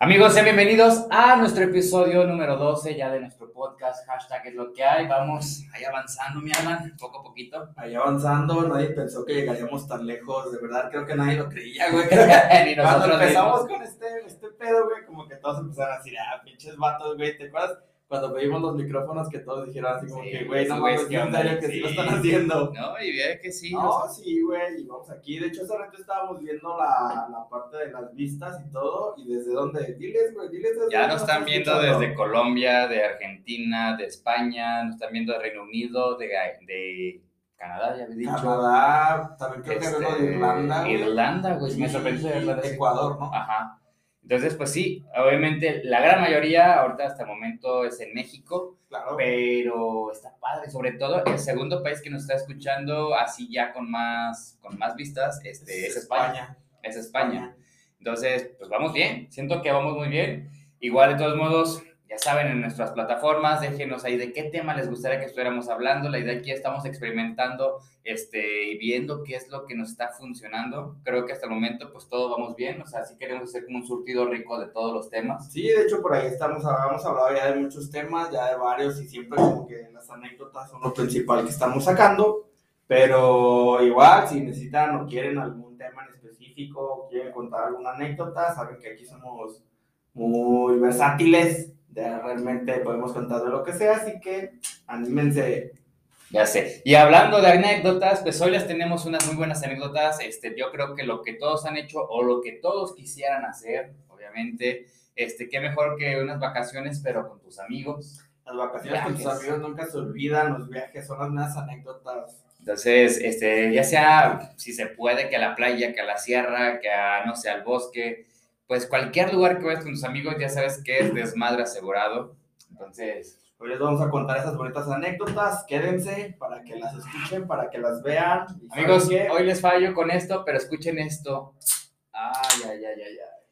Amigos, sean bienvenidos a nuestro episodio número 12 ya de nuestro podcast, hashtag es lo que hay. Vamos ahí avanzando, mi Alan, poco a poquito. Ahí avanzando, nadie pensó que llegaríamos tan lejos, de verdad creo que nadie lo creía, güey. Ni Cuando empezamos mismos. con este, este pedo, güey, como que todos empezaron a decir, ah, pinches vatos, güey, ¿te acuerdas? Cuando pedimos los micrófonos que todos dijeron así como Sí, que, güey, no mames, que onda, que sí. sí. lo están haciendo. No, y ve que sí. No, sí, güey, y vamos aquí. De hecho, hace rato estábamos viendo la, la parte de las vistas y todo, y desde dónde, diles, güey, diles desde Ya nos están viendo escuchando. desde Colombia, de Argentina, de España, nos están viendo de Reino Unido, de, de Canadá, ya había dicho. Canadá, también creo que Este, había uno de Irlanda, güey. Irlanda, güey, me sorprendió de. Ecuador, ¿no? Ajá. Entonces, pues sí, obviamente la gran mayoría ahorita hasta el momento es en México, Claro. pero está padre, sobre todo el segundo país que nos está escuchando así ya con más, con más vistas este, es España. Es España. Entonces, pues vamos bien, siento que vamos muy bien. Igual, de todos modos, ya saben, en nuestras plataformas, déjenos ahí de qué tema les gustaría que estuviéramos hablando. La idea aquí estamos experimentando este, y viendo qué es lo que nos está funcionando. Creo que hasta el momento, pues todo vamos bien. O sea, sí queremos hacer como un surtido rico de todos los temas. Sí, de hecho por ahí estamos, habíamos hablado ya de muchos temas, ya de varios y siempre como que las anécdotas son lo principal que estamos sacando, pero igual si necesitan o quieren algún tema en específico, quieren contar alguna anécdota, saben que aquí somos muy versátiles, de realmente podemos contar de lo que sea, así que anímense. Ya sé. Y hablando de anécdotas, pues hoy les tenemos unas muy buenas anécdotas. Este, yo creo que lo que todos han hecho o lo que todos quisieran hacer, obviamente, este, qué mejor que unas vacaciones, pero con tus amigos. Las vacaciones con tus Viajes. amigos nunca se olvidan, los viajes son las más anécdotas. Entonces, este, ya sea si se puede, que a la playa, que a la sierra, que a, no sé, al bosque, pues cualquier lugar que vayas con tus amigos, ya sabes que es desmadre asegurado. Entonces, Hoy les vamos a contar esas bonitas anécdotas. Quédense para que las escuchen, para que las vean. Y ¿saben amigos, hoy les fallo con esto, pero escuchen esto. Ay, ay, ay, ay, ay.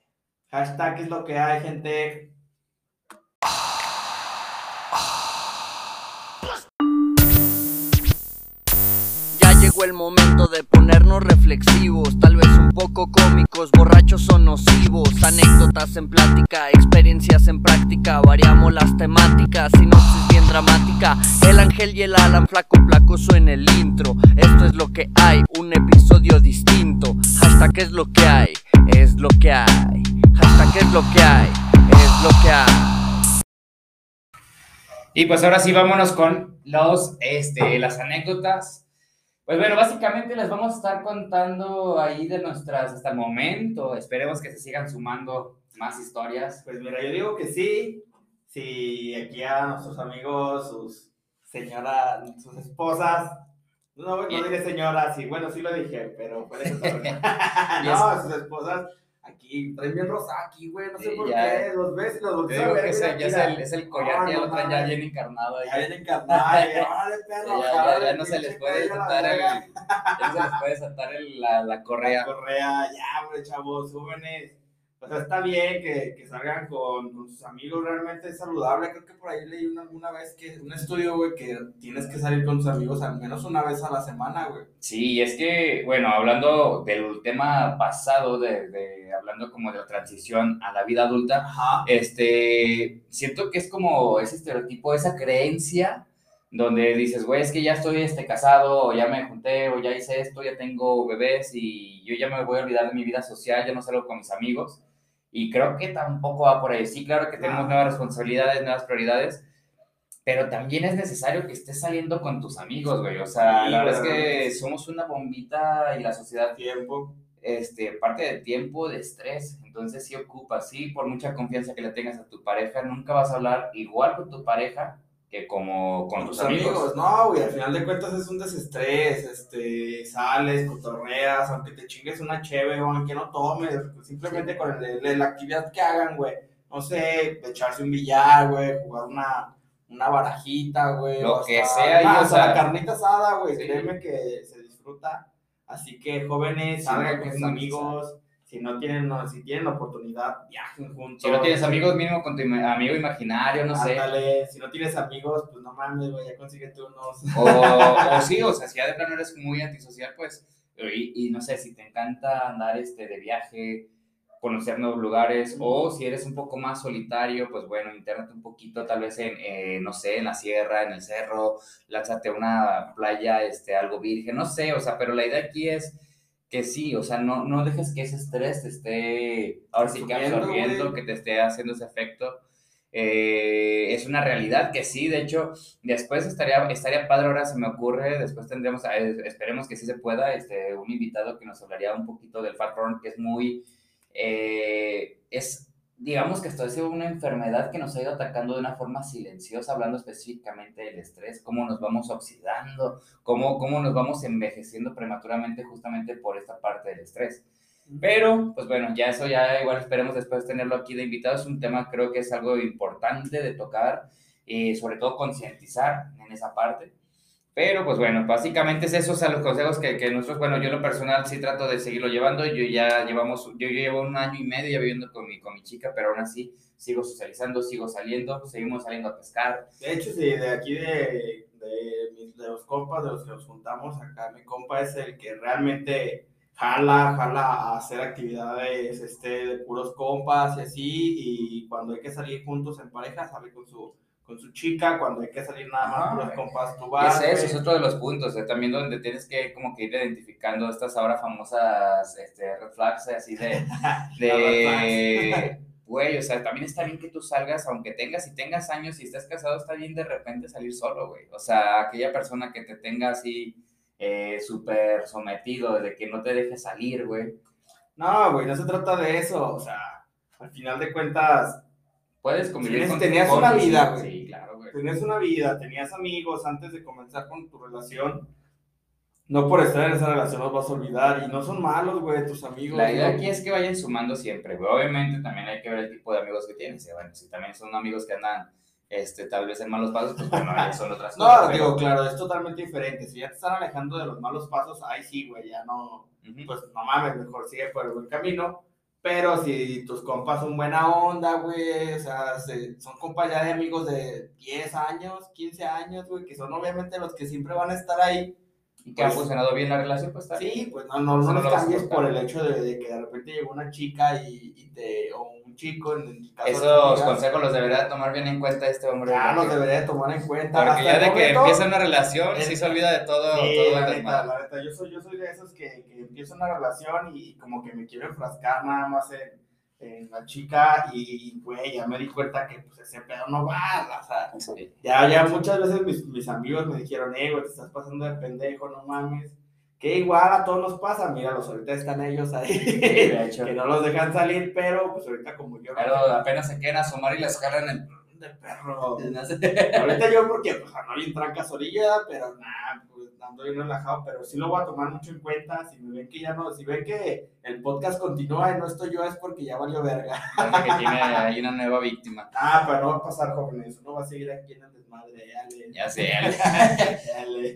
Hashtag es lo que hay, gente. Llegó el momento de ponernos reflexivos, tal vez un poco cómicos, borrachos o nocivos, anécdotas en plática, experiencias en práctica, variamos las temáticas, sinopsis bien dramática, el ángel y el Alan flaco placoso en el intro, esto es lo que hay, un episodio distinto, hashtag es lo que hay, es lo que hay, hashtag es lo que hay, es lo que hay. Y pues ahora sí, vámonos con los, este, las anécdotas. Pues bueno, básicamente les vamos a estar contando ahí de nuestras hasta el momento. Esperemos que se sigan sumando más historias. Pues mira, yo digo que sí. Si aquí a nuestros amigos, sus señoras, sus esposas. No, no diré señoras, sí, bueno, sí lo dije, pero puede ser No, sus esposas aquí traen bien rosa aquí, güey, no sé Sí, por ya. qué. Los ves y los Te volteas a ver, que mira, ya es el, es el collar, No, ya lo traen ya bien encarnado ahí. Ya vienen carnal, y, órale, perro, Ya, no se les puede la saltar el, ya no se les puede saltar el- la, la correa. Correa, ya, hombre, chavos, jóvenes. O sea, está bien que, que salgan con, con sus amigos, realmente es saludable. Creo que por ahí leí una, una vez que un estudio, güey, que tienes que salir con tus amigos al menos una vez a la semana, güey. Sí, es que, bueno, hablando del tema pasado, de, de- hablando como de la transición a la vida adulta, Ajá. este, siento que es como ese estereotipo, esa creencia donde dices, güey, es que ya estoy este, casado, o ya me junté, o ya hice esto, ya tengo bebés y yo ya me voy a olvidar de mi vida social, ya no salgo con mis amigos. Y creo que tampoco va por ahí. Sí, claro que tenemos nuevas responsabilidades, nuevas prioridades, pero también es necesario que estés saliendo con tus amigos, güey. O sea, Sí, la verdad es que somos una bombita y la sociedad Tiempo. este, parte de tiempo, de estrés. Entonces sí ocupa, sí, por mucha confianza que le tengas a tu pareja, nunca vas a hablar igual con tu pareja que como con, tus amigos. No, güey, al final de cuentas es un desestrés, este, sales, cotorreas, aunque te chingues una cheve o aunque no tomes, pues, simplemente con el- el- la actividad que hagan, güey. No sé, echarse un billar, güey, jugar una, una barajita, güey. Lo que hasta- sea, y, ah, o hasta sea, la carnita asada, güey, sí. créeme que se disfruta. Así que jóvenes, salgan con sus amigos. Si no tienen, no, si tienen oportunidad, viajen juntos. Si no tienes amigos, mínimo con tu ima- amigo imaginario, no sé. Si no tienes amigos, pues no mames, güey, ya consíguete unos. O, o sí, o sea, si ya de plano eres muy antisocial, pues, y, y no sé, si te encanta andar este, de viaje, conocer nuevos lugares, o si eres un poco más solitario, pues bueno, internate un poquito, tal vez en, eh, no sé, en la sierra, en el cerro, lánzate a una playa, este, algo virgen, no sé, o sea, pero la idea aquí es que sí, o sea, no, no dejes que ese estrés te esté, ahora sí que absorbiendo, que te esté haciendo ese efecto. Eh, es una realidad que sí, de hecho, después estaría, estaría padre, ahora se me ocurre, después tendremos, eh, esperemos que sí se pueda, este, un invitado que nos hablaría un poquito del Fat Run, que es muy, eh, es, digamos que esto es una enfermedad que nos ha ido atacando de una forma silenciosa, hablando específicamente del estrés, cómo nos vamos oxidando, cómo, cómo nos vamos envejeciendo prematuramente justamente por esta parte del estrés. Pero, pues bueno, ya eso ya igual esperemos después tenerlo aquí de invitado. Es un tema creo que es algo importante de tocar y sobre todo concientizar en esa parte. Pero pues bueno, básicamente es eso, o sea, los consejos que, que nosotros, bueno, yo lo personal sí trato de seguirlo llevando. Yo ya llevamos, yo, llevo un año y medio viviendo con mi, con mi chica, pero aún así sigo socializando, sigo saliendo, seguimos saliendo a pescar. De hecho, sí, de aquí de, de, de los compas, de los que nos juntamos, acá mi compa es el que realmente jala, jala a hacer actividades este, de puros compas y así, y cuando hay que salir juntos en pareja, sale con su, con su chica, cuando hay que salir nada más puros compas, tú vas. Ese, es otro de los puntos, eh, también donde tienes que como que ir identificando estas ahora famosas este, red flags, así de... de güey, o sea, también está bien que tú salgas, aunque tengas y tengas años y estés casado, está bien de repente salir solo, güey. O sea, aquella persona que te tenga así eh, súper sometido, de que no te deje salir, güey. No, güey, no se trata de eso, o sea, al final de cuentas... Puedes convivir con Tenías una vida, güey. Sí, claro, güey. Tenías una vida, tenías amigos antes de comenzar con tu relación. No por estar en esa relación los vas a olvidar y no son malos, güey, tus amigos. La idea aquí es que vayan sumando siempre, güey. Obviamente también hay que ver el tipo de amigos que tienes. Bueno, si también son amigos que andan este, tal vez en malos pasos, pues bueno, son otras cosas. No, digo, claro, es totalmente diferente. Si ya te están alejando de los malos pasos, ahí sí, güey, ya no, pues no mames, mejor sigue por el buen camino. Pero si tus compas son buena onda, güey, o sea, son compas ya de amigos de 10 años, 15 años, güey, que son obviamente los que siempre van a estar ahí. Y que ha pues funcionado bien la relación, pues está Sí, pues no, no, no, los cambies por el hecho de, que de repente llegó una chica y, y te, chico. En caso Esos consejos los debería tomar bien en cuenta este hombre. Ah, los debería tomar en cuenta. Porque ya de que empieza una relación, sí se olvida de todo. Sí, todo la, neta, la neta, yo soy, yo soy de esos que, que empiezo una relación y como que me quiero enfrascar nada más en, en la chica y, güey, ya me di cuenta que pues ese pedo no va, o sea, ya, ya muchas veces mis, mis amigos me dijeron, eh, güey, te estás pasando de pendejo, no mames que igual a todos nos pasa, mira, los ahorita están ellos ahí, que no los dejan salir, pero pues ahorita como yo... Pero apenas se quieren asomar y les jalan el de perro. ahorita yo porque pues no hay trancas orilla, pero nada, pues ando bien relajado, pero sí lo voy a tomar mucho en cuenta, si me ven que ya no, si ven que el podcast continúa y no estoy yo es porque ya valió verga. que tiene ahí una nueva víctima. Ah, pero no va a pasar, jóvenes, no va a seguir aquí en el desmadre, Ya sé,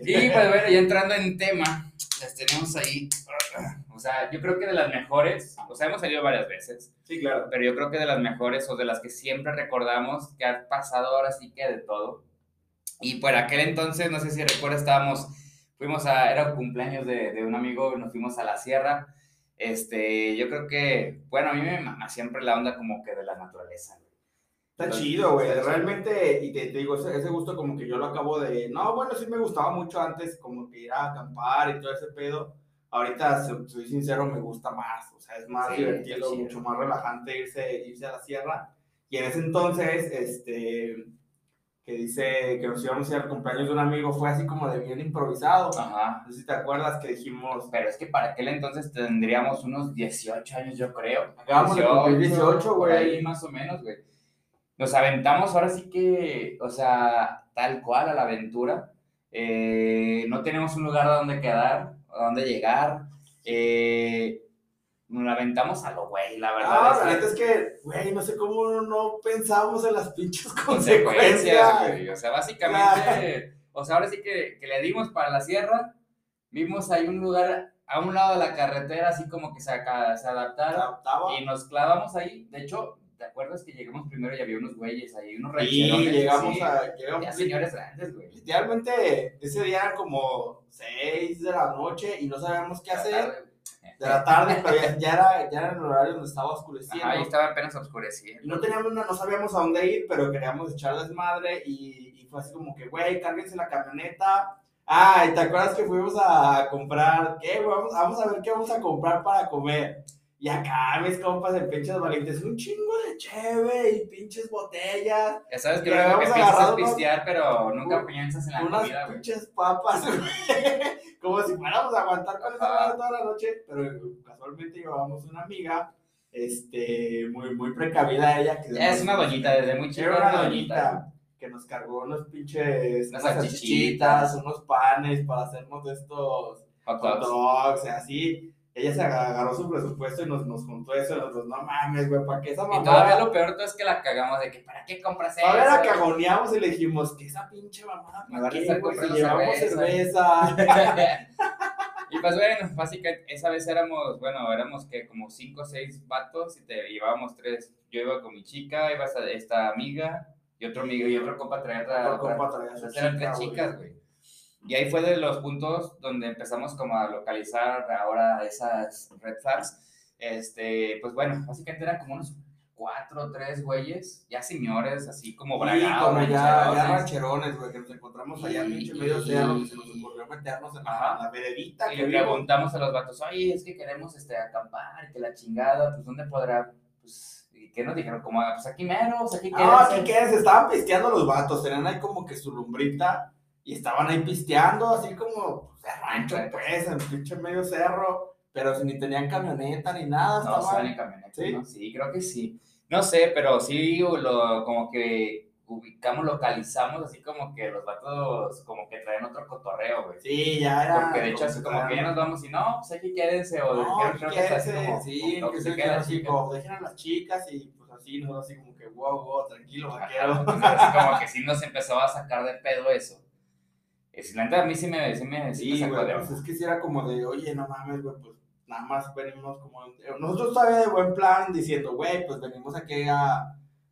Y pues bueno, ya entrando en tema las tenemos ahí. O sea, yo creo que de las mejores, o sea, hemos salido varias veces. Sí, claro. Pero yo creo que de las mejores o de las que siempre recordamos que ha pasado ahora sí que de todo. Y por aquel entonces, no sé si recuerdas, estábamos, fuimos a, era un cumpleaños de, de un amigo, nos fuimos a la sierra. Este, yo creo que, bueno, a mí me mama siempre la onda como que de la naturaleza. Está chido, güey. Realmente, y te, digo, ese, gusto como que yo lo acabo de. No, bueno, sí me gustaba mucho antes, como que ir a acampar y todo ese pedo. Ahorita, soy sincero, me gusta más. O sea, es más divertido, mucho más relajante irse, irse a la sierra. Y en ese entonces, este. Que dice que nos íbamos a ir al cumpleaños de un amigo, fue así como de bien improvisado. Ajá. No sé si te acuerdas que dijimos. Pero es que para aquel entonces tendríamos unos 18 años, yo creo. Acabamos de cumplir 18, güey. Ahí más o menos, güey nos aventamos ahora sí que, o sea, tal cual a la aventura. Eh, no tenemos un lugar a donde quedar, a donde llegar. Eh, nos aventamos a lo güey, la verdad. No, la verdad es que, güey, no sé cómo no pensamos en las pinches consecuencias. O sea, básicamente, o sea, ahora sí que, que, le dimos para la sierra, vimos ahí un lugar a un lado de la carretera, así como que se, se adaptara, y nos clavamos ahí. De hecho, ¿Te acuerdas que llegamos primero y había unos güeyes ahí, unos rancherones? Sí, llegamos a... Llegamos, ya señores grandes, güey. Literalmente, ese día eran como 6 de la noche y no sabíamos qué hacer. de la tarde, pero ya, ya era, ya era el horario donde estaba oscureciendo. Ahí estaba apenas oscureciendo. Y no teníamos, una- no sabíamos a dónde ir, pero queríamos echar desmadre y, y fue así como que, güey, cárguense la camioneta. Ay, ¿te acuerdas que fuimos a comprar? ¿Qué? Vamos, vamos a ver qué vamos a comprar para comer. Y acá mis compas de pinches valientes, un chingo de cheve y pinches botellas, Ya sabes que único que piensas pistear, pero nunca un- piensas en la unas comida, güey. pinches papas, güey. Como si fuéramos a aguantar con esa madre toda la noche. Pero casualmente llevábamos una amiga, este, muy, muy precavida ella. Que Es una doñita, desde muy chica Era una doñita. que nos cargó unos pinches, Unas unas salchichitas. unos panes para hacernos de estos Hot hot dogs. así. Ella se agarró su presupuesto y nos, nos juntó eso. Y nosotros, no mames, güey, ¿para qué esa mamá? Y todavía lo peor todo es que la cagamos de que, ¿para qué compras eso? Todavía la cagoneamos y le dijimos, que esa pinche mamada? ¿Para qué, güey? Si llevamos cerveza. cerveza. y pues bueno, básicamente esa vez éramos, bueno, éramos que como cinco o seis vatos y te llevábamos tres. Yo iba con mi chica, iba esta, esta amiga y otro amigo y otro compa traía otra. Otro compa traía eran tres chicas, güey. Y ahí fue de los puntos donde empezamos como a localizar ahora esas red flags. Este, pues bueno, básicamente eran como unos cuatro o tres güeyes, ya señores, así como Sí, bragados, como ya, ya rancherones. güey, que nos encontramos allá en pinche medio cerro, que se nos ocurrió meternos en la, la veredita Y que le vimos. preguntamos a los vatos, oye, es que queremos este, acampar, que la chingada, pues ¿dónde podrá? Pues, ¿y qué nos dijeron? Como, "Ah, pues aquí mero, pues aquí No, quédense". aquí qué, se estaban pisteando los vatos, tenían ahí como que su lumbrita y estaban ahí pisteando, así como pues, de rancho, pues, en pinche medio cerro, pero si ni tenían camioneta ni nada, No, estaban... en camioneta, ¿Sí? ¿no? Sí, creo que sí. No sé, pero sí, lo, como que ubicamos, localizamos, así como que los vatos como que traen otro cotorreo, güey. Sí, ya era... Porque de hecho, así como que ya nos vamos y no, pues aquí quédense, o No, que quédense, como, sí, como que se quedan así como, dejen a las chicas y pues así, nosotros así como que, wow, wow, tranquilo, vaquero. así como que sí nos empezó a sacar de pedo eso. La neta, a mí sí me, sí me, sí me Sí, sacó güey, de pues es que si era como de, oye, no mames, güey, pues nada más venimos como... Nosotros todavía de buen plan diciendo, güey, pues venimos aquí a,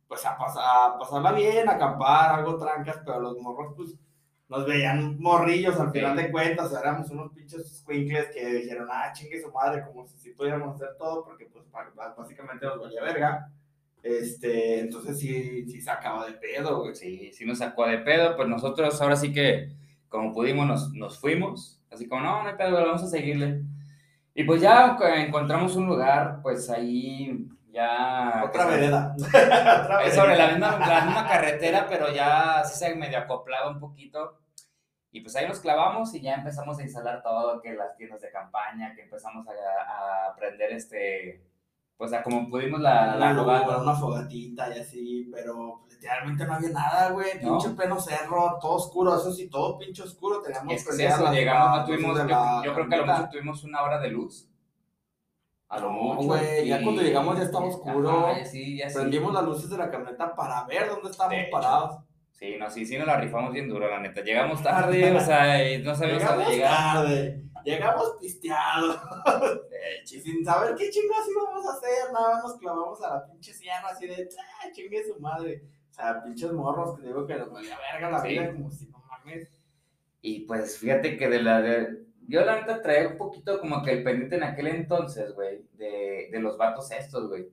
pues a, pas- a pasarla bien, a acampar, algo trancas, pero los morros, pues, nos veían morrillos al final Sí. de cuentas, éramos unos pinches squinkles que dijeron, ah, chingue su madre, como si, si pudiéramos hacer todo, porque pues básicamente nos valía verga. Este, entonces sí, sí sacaba de pedo, güey. Sí, sí nos sacó de pedo, pues nosotros ahora sí que, como pudimos, nos, nos fuimos. Así como, no, no hay pedo, vamos a seguirle. Y pues ya encontramos un lugar, pues ahí ya... Otra vereda. Es sobre la misma, la misma carretera, pero ya sí se medio acoplaba un poquito. Y pues ahí nos clavamos y ya empezamos a instalar todo, que las tiendas de campaña, que empezamos a, a aprender este, pues a como pudimos la, la, luz, fogata. una fogatita y así, pero literalmente no había nada, güey. ¿No? Pinche pleno cerro, todo oscuro, eso sí, todo pinche oscuro. Teníamos Es que eso, llegamos, no tuvimos, yo, la yo creo que a lo mucho tuvimos una hora de luz. A lo No, mucho. güey, ya cuando llegamos ya estaba oscuro. Ajá, sí, ya sí. Prendimos las luces de la camioneta para ver dónde estábamos parados. Sí, no, sí, sí nos la rifamos bien duro, la neta. Llegamos tarde, o sea, no sabíamos a dónde Llegamos llegar. tarde, llegamos pisteados. Sin saber qué chingados íbamos a hacer, nada más nos clavamos a la pinche sierra así de, ah, chingue su madre. O sea, pinches morros que digo que nos valía verga la Sí. vida, como si no mames. Y pues fíjate que de la de. Yo la neta traía un poquito como que el pendiente en aquel entonces, güey, de, de los vatos estos, güey.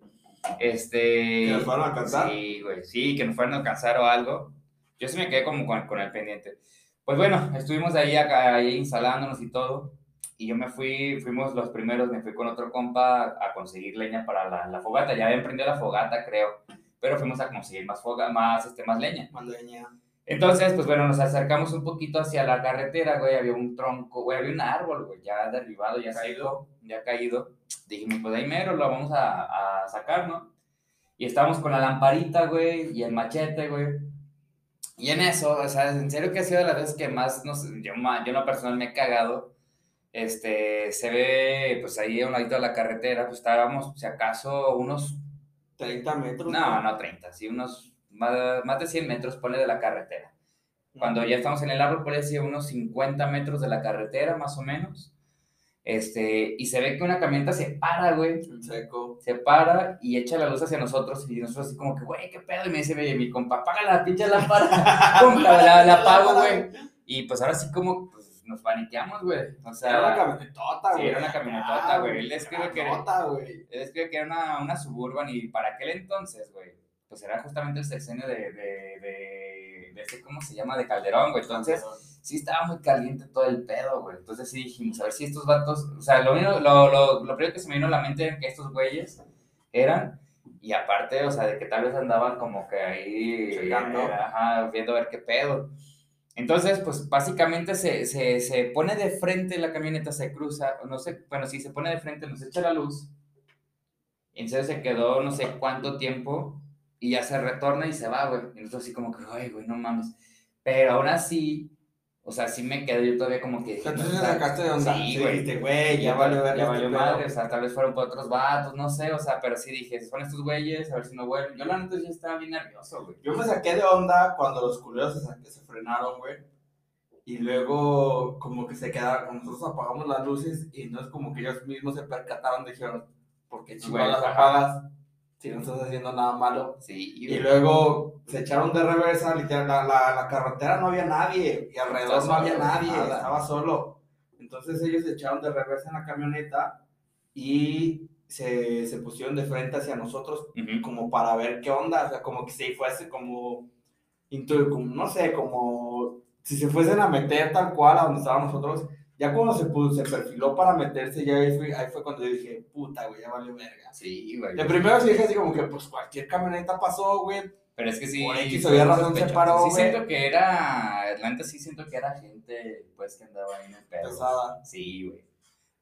Este. ¿Que nos fueron a alcanzar? Sí, güey, sí, que nos fueron a alcanzar o algo. Yo sí me quedé como con, con el pendiente. Pues bueno, estuvimos ahí, acá, ahí instalándonos y todo. Y yo me fui, fuimos los primeros, me fui con otro compa a conseguir leña para la, la fogata. Ya habían prendido la fogata, creo. Pero fuimos a conseguir más, foga, más, este, más leña. Mandeña. Entonces, pues bueno, nos acercamos un poquito hacia la carretera, güey, había un tronco, güey, había un árbol, güey, ya derribado, ya seco, ya caído. Dijimos, pues ahí mero lo vamos a, a sacar, ¿no? Y estábamos con la lamparita, güey, y el machete, güey. Y en eso, o sea, en serio que ha sido de las veces que más, nos, yo, ma- yo en lo personal me he cagado. Este, se ve, pues ahí a un ladito de la carretera, pues estábamos, si acaso, unos 30 metros. no, no 30, sí, unos más, más de 100 metros, pone de la carretera. Cuando ya estamos en el árbol, por decir unos 50 metros de la carretera, más o menos. Este, y se ve que una camioneta se para, güey. Seco. Se para y echa la luz hacia nosotros. Y nosotros, así como que, güey, qué pedo. Y me dice, "Oye, mi compa, apaga la pinche lámpara. La, la, la apago, güey. Y pues ahora sí, como, pues, nos paniqueamos, güey. O sea, era una camionetota, güey. Sí, era una camionetota, güey. Él describe que, güey. él describe que era una, una Suburban y para aquel entonces, güey, pues era justamente el sexenio de, de, de, de este, ¿cómo se llama? De Calderón, güey. Entonces, sí estaba muy caliente todo el pedo, güey. Entonces sí dijimos, a ver si estos vatos, o sea, lo, lo, lo, lo primero que se me vino a la mente era que estos güeyes eran y aparte, o sea, de que tal vez andaban como que ahí ajá, viendo a ver qué pedo. Entonces, pues básicamente se, se, se, pone de frente la camioneta, se cruza, no sé, bueno, si se pone de frente, nos echa la luz. Entonces se quedó no sé cuánto tiempo y ya se retorna y se va, güey. Nosotros así como que, ay, güey, no mames. Pero aún así, o sea, sí me quedé yo todavía como que... Entonces sacaste de onda. Sí, güey. güey, ya, valió ver. Ya valió madre, o sea, tal vez fueron por otros vatos, no sé, o sea, pero sí dije, son estos güeyes, a ver si no vuelven. Yo la neta ya estaba bien nervioso, güey. Yo me saqué de onda cuando los culeros se, se frenaron, güey. Y luego como que se quedaron, nosotros apagamos las luces y no es como que ellos mismos se percataron, dijeron, ¿por qué chingados las apagas? Si no estás haciendo nada malo. Sí, y luego se echaron de reversa, literal, la, la, la carretera no había nadie, y alrededor no había nadie, estaba solo. Entonces ellos se echaron de reversa en la camioneta y se, se pusieron de frente hacia nosotros como para ver qué onda, o sea, como que si fuese como, como, no sé, como si se fuesen a meter tal cual a donde estábamos nosotros ya cuando se, puso, se perfiló para meterse, ya ahí fue, ahí fue cuando yo dije, puta, güey, ya valió verga. Sí, güey. De primero sí dije así como que, pues, cualquier camioneta pasó, güey. Pero es que sí. Por X había razón se paró, Sí siento que era, Atlanta sí siento que era gente, pues, que andaba ahí en el pedo. Pesada. Sí, güey.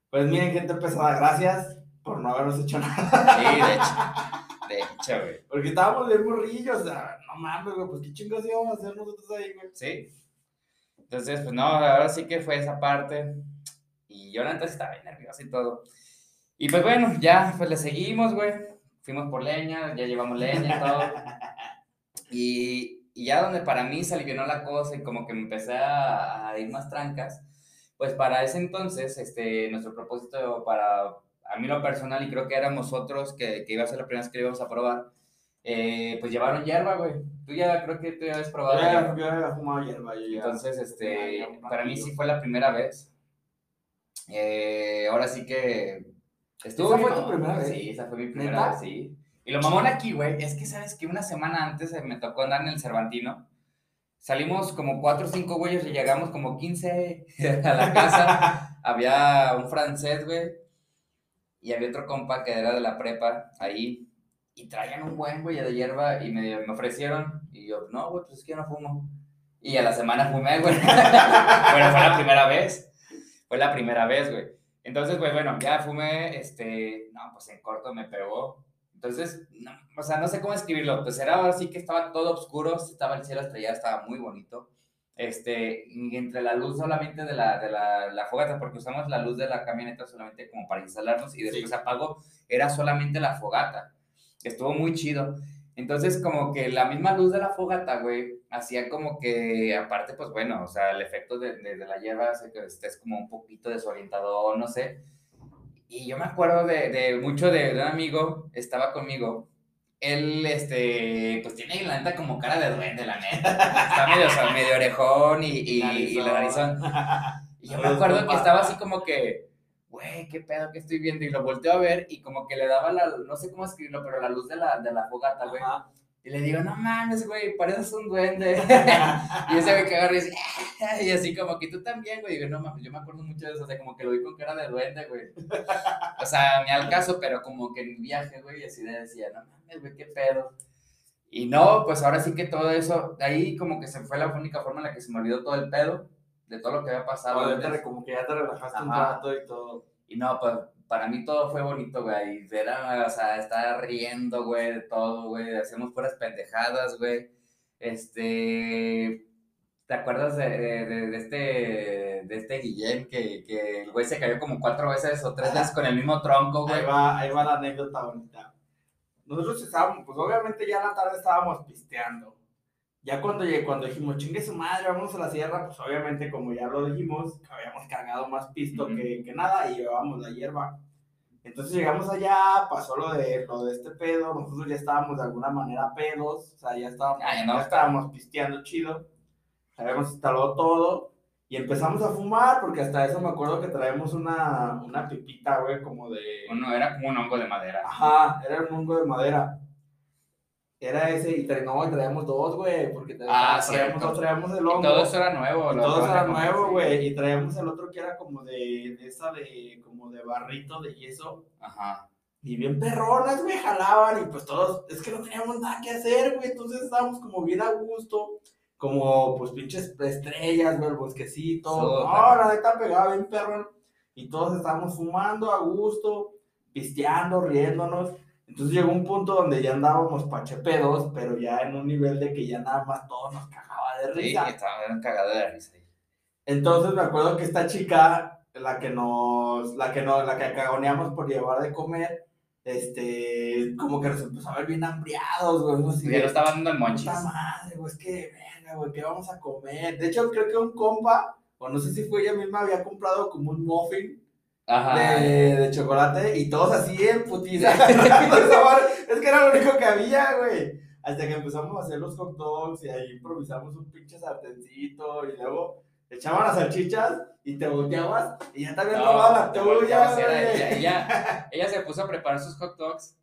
Pues miren, gente pesada, gracias por no habernos hecho nada. Sí, de hecho. De hecho, güey. Porque estábamos bien o sea, no mames, güey, pues qué chingos íbamos a hacer nosotros ahí, güey. Sí. Entonces, pues no, ahora sí que fue esa parte. Y yo antes estaba bien nervioso y todo. Y pues bueno, ya pues le seguimos, güey. Fuimos por leña, ya llevamos leña y todo. Y, y ya donde para mí se alivió la cosa y como que me empecé a, a, ir más trancas, pues para ese entonces, este, nuestro propósito para, a mí lo personal, y creo que éramos otros que, que iba a ser la primera vez que íbamos a probar, eh, pues llevaron hierba, güey. Tú ya creo que tú ya habías probado. Ya, yo había fumado hierba. Yo ya, Entonces, este, para mí sí fue la primera vez. Eh, ahora sí que. Estuvo ¿Esa fue tu primera vez? Sí, esa fue mi primera vez, sí. Y lo mamón aquí, güey, es que sabes que una semana antes me tocó andar en el Cervantino. Salimos como cuatro o cinco güeyes y llegamos como 15 a la casa. había un francés, güey. Y había otro compa que era de la prepa ahí y traían un buen, güey, de hierba y me, me ofrecieron. Y yo, no, güey, pues es que yo no fumo. Y a la semana fumé, güey. Pero fue la primera vez. Fue la primera vez, güey. Entonces, güey, bueno, ya fumé, este, no, pues en corto me pegó. Entonces, no, o sea, no sé cómo escribirlo. Pues era así que estaba todo oscuro, estaba el cielo estrellado, estaba muy bonito. Este, entre la luz solamente de la, de la, la fogata, porque usamos la luz de la camioneta solamente como para instalarnos y después sí. apagó, era solamente la fogata estuvo muy chido. Entonces, como que la misma luz de la fogata, güey, hacía como que, aparte, pues bueno, o sea, el efecto de, de, de la hierba hace que estés como un poquito desorientado, no sé. Y yo me acuerdo de, de mucho de, un amigo, estaba conmigo. Él, este, pues tiene la neta como cara de duende, la neta. Está medio, o sea, medio orejón y, y, y la narizón. Y yo me acuerdo que estaba así como que, güey, qué pedo que estoy viendo. Y lo volteo a ver y como que le daba la, no sé cómo escribirlo, pero la luz de la, de la fogata, güey. Y le digo, no mames, güey, pareces un duende. y ese que agarra y dice, y así como que tú también, güey. Y digo, no mames, yo me acuerdo mucho de eso, o sea, como que lo vi con cara de duende, güey. o sea, ni al caso, pero como que en viaje, güey, así le decía, no mames, güey, qué pedo. Y no, pues ahora sí que todo eso, de ahí como que se fue la única forma en la que se me olvidó todo el pedo, de todo lo que había pasado. Como que ya te relajaste Ajá. un rato y todo. Y no, pues para mí todo fue bonito, güey. Era, o sea, estar riendo, güey, de todo, güey. Hacemos puras pendejadas, güey. Este. ¿Te acuerdas de, de, de, este, de este Guillén que, que el güey se cayó como cuatro veces o tres veces con el mismo tronco, güey? Ahí va, ahí va la anécdota bonita. Nosotros estábamos, pues obviamente ya en la tarde estábamos pisteando. Ya cuando, cuando dijimos, chingue su madre, vamos a la sierra, pues obviamente, como ya lo dijimos, habíamos cargado más pisto uh -huh. que, que, nada y llevábamos la hierba. Entonces llegamos allá, pasó lo de, lo de este pedo, nosotros ya estábamos de alguna manera pedos, o sea, ya estábamos, Ay, no, ya estábamos pisteando chido, habíamos instalado todo, Y empezamos a fumar, porque hasta eso me acuerdo que traemos una, una pipita, güey, como de... Uno era como un hongo de madera. Ajá, era un hongo de madera. Era ese, y tra no, traíamos dos, güey, porque tra Ah, traíamos dos, traíamos el Y hongo. todo eso era nuevo. Y todo eso era nuevo, güey, y traíamos el otro que era como de, de esa de, como de barrito de yeso. Ajá. Y bien perronas, güey, jalaban y pues todos, es que no teníamos nada que hacer, güey, entonces estábamos como bien a gusto, como pues pinches estrellas, güey, el bosquecito, Súper. no, la neta pegaba bien perrón, y todos estábamos fumando a gusto, pisteando, riéndonos, entonces llegó un punto donde ya andábamos pachepedos, pero ya en un nivel de que ya nada más todo nos cagaba de Sí, risa. estaba era un cagado de risa. Entonces me acuerdo que esta chica, la que nos, la que nos, la que cagoneamos por llevar de comer, este, como que nos empezó a ver bien hambriados, güey, así Ya lo estaba dando monchis. puta madre, güey, es que, venga, güey, ¿qué vamos a comer? De hecho, creo que un compa, o no sé si fue ella misma, había comprado como un muffin Ajá. de, de chocolate y todos así en putiza. es que era lo único que había, güey. Hasta que empezamos a hacer los hot dogs y ahí improvisamos un pinche sartencito y luego echaban las salchichas y te volteabas y ya habían No, robado la te tuya, ella, ella, ella se puso a preparar sus hot dogs.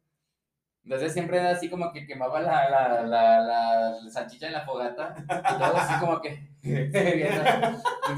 Entonces siempre era así como que quemaba la, la, la, la, la salchicha en la fogata. Y todo así como que. en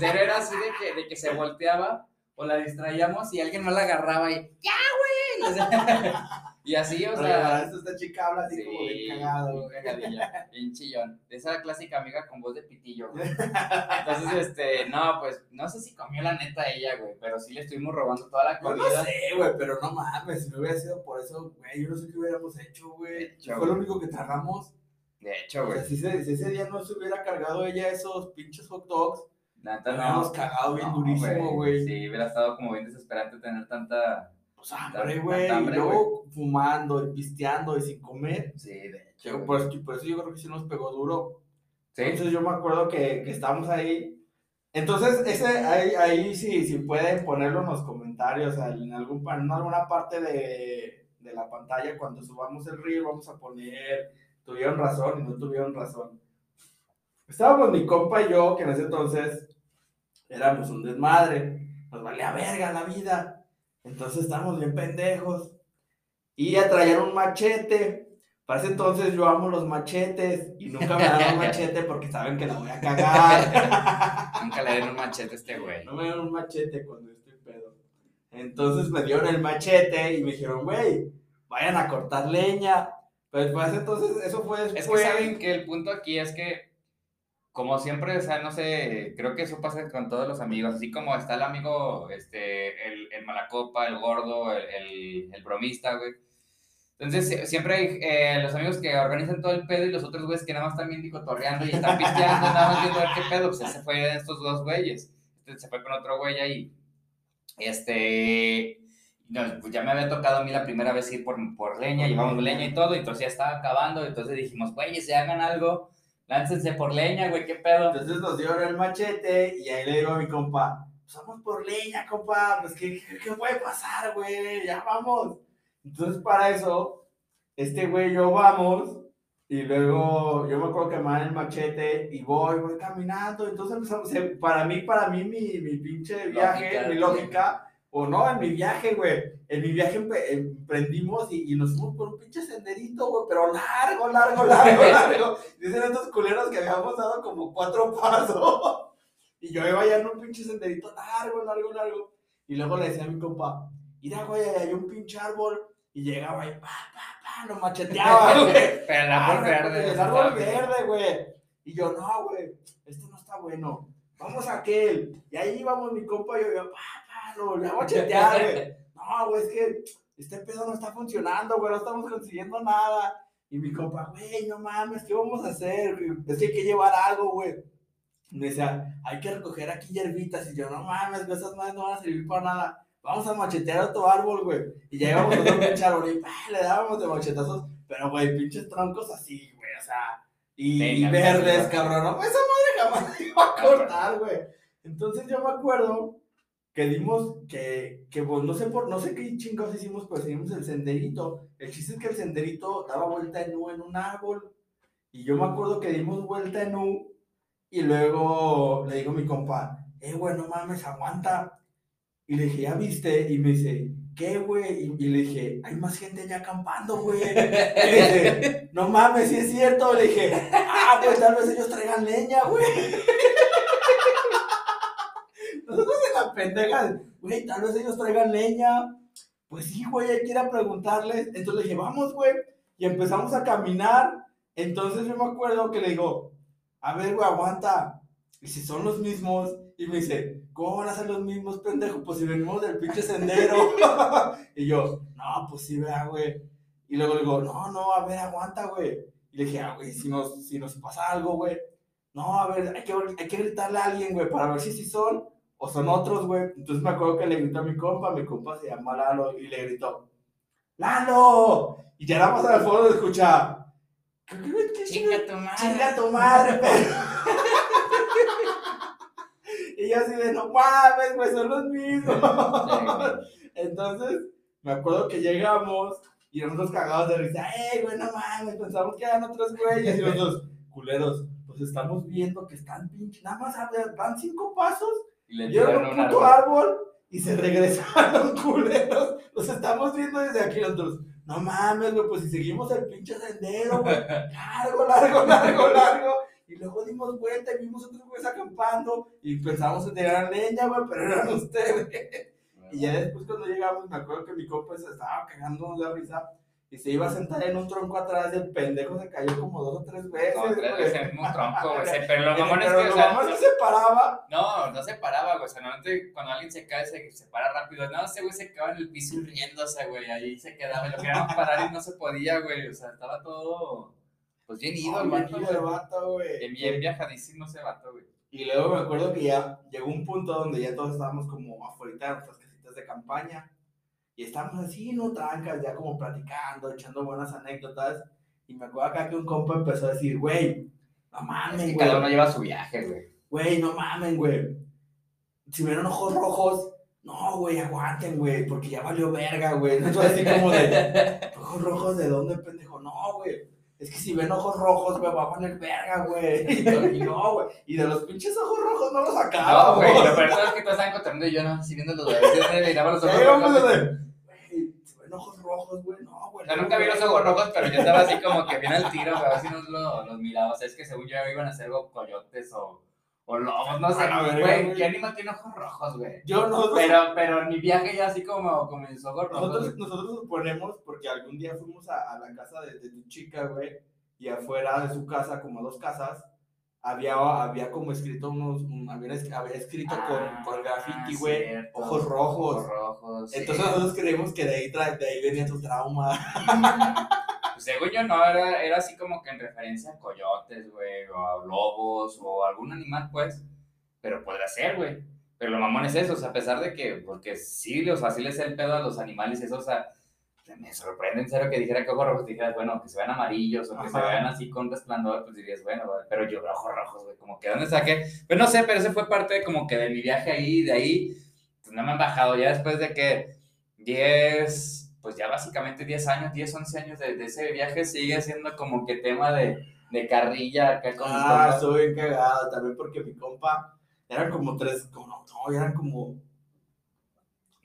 serio era así de que, de que se volteaba o la distraíamos y alguien más la agarraba y. ¡Ya, güey! Y así, o sea. verdad, esta chica habla así como bien cagado, bien güey. cagadilla, bien chillón. Esa clásica amiga con voz de pitillo, güey. Entonces, este, no, pues, no sé si comió la neta ella, güey, pero sí le estuvimos robando toda la Yo no comida. sé, güey, pero no mames, si no hubiera sido por eso, güey, yo no sé qué hubiéramos hecho, güey. Fue lo único que tragamos. De hecho, O güey. sea, si, se- si ese día no se hubiera cargado ella esos pinches hot dogs, La neta no. hubiéramos cagado bien No, durísimo, güey. Sí, hubiera estado como bien desesperante tener tanta. Pues hambre, güey. Y luego fumando y pisteando y sin comer. Sí, de hecho. Yo, por, eso, por eso yo creo que sí nos pegó duro. Sí, Entonces yo me acuerdo que, que estábamos ahí. Entonces, ese, ahí, ahí sí, sí pueden ponerlo en los comentarios, en, algún, en alguna parte de, de la pantalla, cuando subamos el reel, vamos a poner, tuvieron razón y no tuvieron razón. Estábamos mi compa y yo, que en ese entonces éramos un desmadre, nos valía verga la vida. Entonces estábamos bien pendejos. Y a traer un machete. Para ese entonces yo amo los machetes y nunca me dan un machete porque saben que la voy a cagar. nunca le dieron un machete a este güey. No me dan un machete cuando estoy pedo. Entonces me dieron el machete y me dijeron, güey, vayan a cortar leña. Pero para ese entonces, eso fue Es después. que saben que el punto aquí es que, como siempre, o sea, no sé, creo que eso pasa con todos los amigos, así como está el amigo, este, el, el malacopa, el gordo, el, el, el bromista, güey. Entonces, sie- siempre hay eh, los amigos que organizan todo el pedo y los otros güeyes que nada más están bien cotorreando y están pisteando, nada más viendo a ver qué pedo. Pues ese fue de estos dos güeyes. Este se fue con otro güey ahí. Este. No, pues ya me había tocado a mí la primera vez ir por, por leña, llevamos leña y todo, y entonces ya estaba acabando, entonces dijimos, güey, si hagan algo, láncense por leña, güey, qué pedo. Entonces nos dieron el machete y ahí le digo a mi compa, vamos por leña, compa, pues ¿qué, qué, qué puede pasar, güey? Ya vamos. Entonces para eso, este güey y yo vamos y luego yo me acuerdo que me dan el machete y voy, voy caminando, entonces empezamos, eh, para mí, para mí mi, mi pinche viaje, Lógica, mi lógica, o no, en mi viaje, güey, en mi viaje emprendimos y, y nos fuimos por un pinche senderito, güey, pero largo, largo, largo, largo. Dicen estos culeros que habíamos dado como cuatro pasos. Y yo iba ya en un pinche senderito largo, largo, largo. Y luego le decía a mi compa, mira, güey, hay un pinche árbol. Y llegaba y pa, pa, pa, lo macheteaba, güey. Pero el árbol Ah, verde. El árbol verde, güey. Y yo, no, güey, esto no está bueno. Vamos a aquel. Y ahí íbamos mi compa y yo, pa, lo a machetear, güey. No, güey, es que este pedo no está funcionando, güey, no estamos consiguiendo nada. Y mi compa, güey, no mames, ¿qué vamos a hacer? güey? Es que hay que llevar algo, güey. Me decía, hay que recoger aquí hierbitas. Y yo, no mames, güey, esas madres no van a servir para nada. Vamos a machetear otro árbol, güey. Y llegamos a otro árbol y pa, le dábamos de machetazos. Pero, güey, pinches troncos así, güey, o sea. Y, ya verdes, cabrón. No, esa madre jamás se iba a cortar, güey. Entonces yo me acuerdo que dimos, que, que pues, no sé por, no sé qué chingados hicimos, pero seguimos el senderito. El chiste es que el senderito daba vuelta en U en un árbol. Y yo me acuerdo que dimos vuelta en U y luego le digo a mi compa, eh, güey, no mames, aguanta. Y le dije, ¿ya viste? Y me dice, ¿qué, güey? Y, le dije, hay más gente allá acampando, güey. Y le dije, no mames, sí es cierto. Le dije, ah, pues tal vez ellos traigan leña, güey. Pendeja, güey, tal vez ellos traigan leña. Pues sí, güey, hay que ir a preguntarles. Entonces le dije, vamos, güey. Y empezamos a caminar. Entonces yo me acuerdo que le digo, a ver, güey, aguanta. Y si son los mismos, y me dice, ¿cómo van a ser los mismos, pendejo? Pues si venimos del pinche sendero. y yo, no, pues sí, vea, güey. Y luego le digo, no, no, a ver, aguanta, güey. Y le dije, ah, güey, si nos, si nos pasa algo, güey. No, a ver, hay que, hay que gritarle a alguien, güey, para ver si sí son o son otros, güey. Entonces me acuerdo que le gritó a mi compa, mi compa se llama Lalo, y le gritó, ¡Lalo! Y ya nada más al fondo de escuchar, Chinga tu madre. ¡Chinga tu madre, perro! y yo así de, no mames, güey, son los mismos. Entonces, me acuerdo que llegamos y nosotros cagados de risa, ¡eh, güey, no mames! Pensamos que eran otros güeyes. Y los dos, culeros, pues estamos viendo que están pinches, nada más van cinco pasos, Y le tiraron un puto árbol. árbol y se regresaron culeros. Los estamos viendo desde aquí nosotros. No mames, güey, pues si seguimos el pinche sendero, güey. Largo, largo, largo, largo. Y luego dimos vuelta y vimos otros güeyes acampando y pensamos en tirar leña, güey, pero eran ustedes. Y ya después cuando llegamos, me acuerdo que mi compa se estaba cagando de la risa y se iba a sentar en un tronco atrás y el pendejo se cayó como dos o tres veces. No, tres veces en un tronco, güey. Pero lo mamón es Pero que, o sea, que se paraba. no, no se paraba, güey. O sea, normalmente cuando alguien se cae, se, se para rápido. No, ese güey se quedaba en el piso riéndose, güey. Ahí se quedaba. Y lo querían parar y no se podía, güey. O sea, estaba todo, pues bien ido, el No, vato, güey. Bien, bien viajadísimo ese vato, güey. Y luego me acuerdo que ya llegó un punto donde ya todos estábamos como afuera de nuestras casitas de campaña. Y estábamos así, no trancas, ya como platicando, echando buenas anécdotas. Y me acuerdo acá que un compa empezó a decir, güey, no Es mames, que cada uno güey. lleva su viaje, güey. Güey, no mamen, güey. Si ven ojos rojos, no, güey, aguanten, güey, porque ya valió verga, güey. Entonces así como de, ojos rojos, ¿de dónde, pendejo? No, güey. Es que si ven ojos rojos, güey, va a poner verga, güey. Y no, güey. Y de los pinches ojos rojos no los sacaba, No, güey. Lo peor es que todos estaban contando y yo no, así viendo los güeyes. Miraba los ojos rojos. de, güey, si ven ojos rojos, güey, no, güey. No, nunca vi los ojos rojos, pero yo estaba así como que bien al tiro, güey, a ver si nos lo- los miraba. O sea, es que según yo iban a ser coyotes o, o lobos, no sé. Güey. ¿qué animal tiene ojos rojos, güey? Yo no, Pero, pero mi viaje ya así como con mis ojos rojos. Nosotros, nosotros suponemos, porque algún día fuimos a, a la casa de, de tu chica, güey, y afuera de su casa, como dos casas, había, había como escrito unos, un- había, es- había escrito con, con graffiti, Ah, güey, ojos rojos. Ojos rojos. sí. Entonces nosotros creemos que de ahí, de ahí venía tu trauma. Pues según yo no, era, era así como que en referencia a coyotes, güey, o a lobos, o algún animal, pues. Pero podrá ser, güey. Pero lo mamón es eso, o sea, a pesar de que, porque sí, o sea, sí les el pedo a los animales eso, o sea, me sorprende en serio que dijera que ojos rojos, dijeras, bueno, que se vean amarillos o que se vean así con resplandor, pues dirías, bueno, pero yo veo ojos rojos, güey, como que, ¿dónde saqué? Pues no sé, pero ese fue parte de como que de mi viaje ahí, de ahí, pues no me han bajado, ya después de que 10, pues ya básicamente 10 años, 10, 11 años de, de ese viaje sigue siendo como que tema de, de carrilla acá con Ah, estoy bien cagado, también porque mi compa, eran como tres, como, no, no, eran como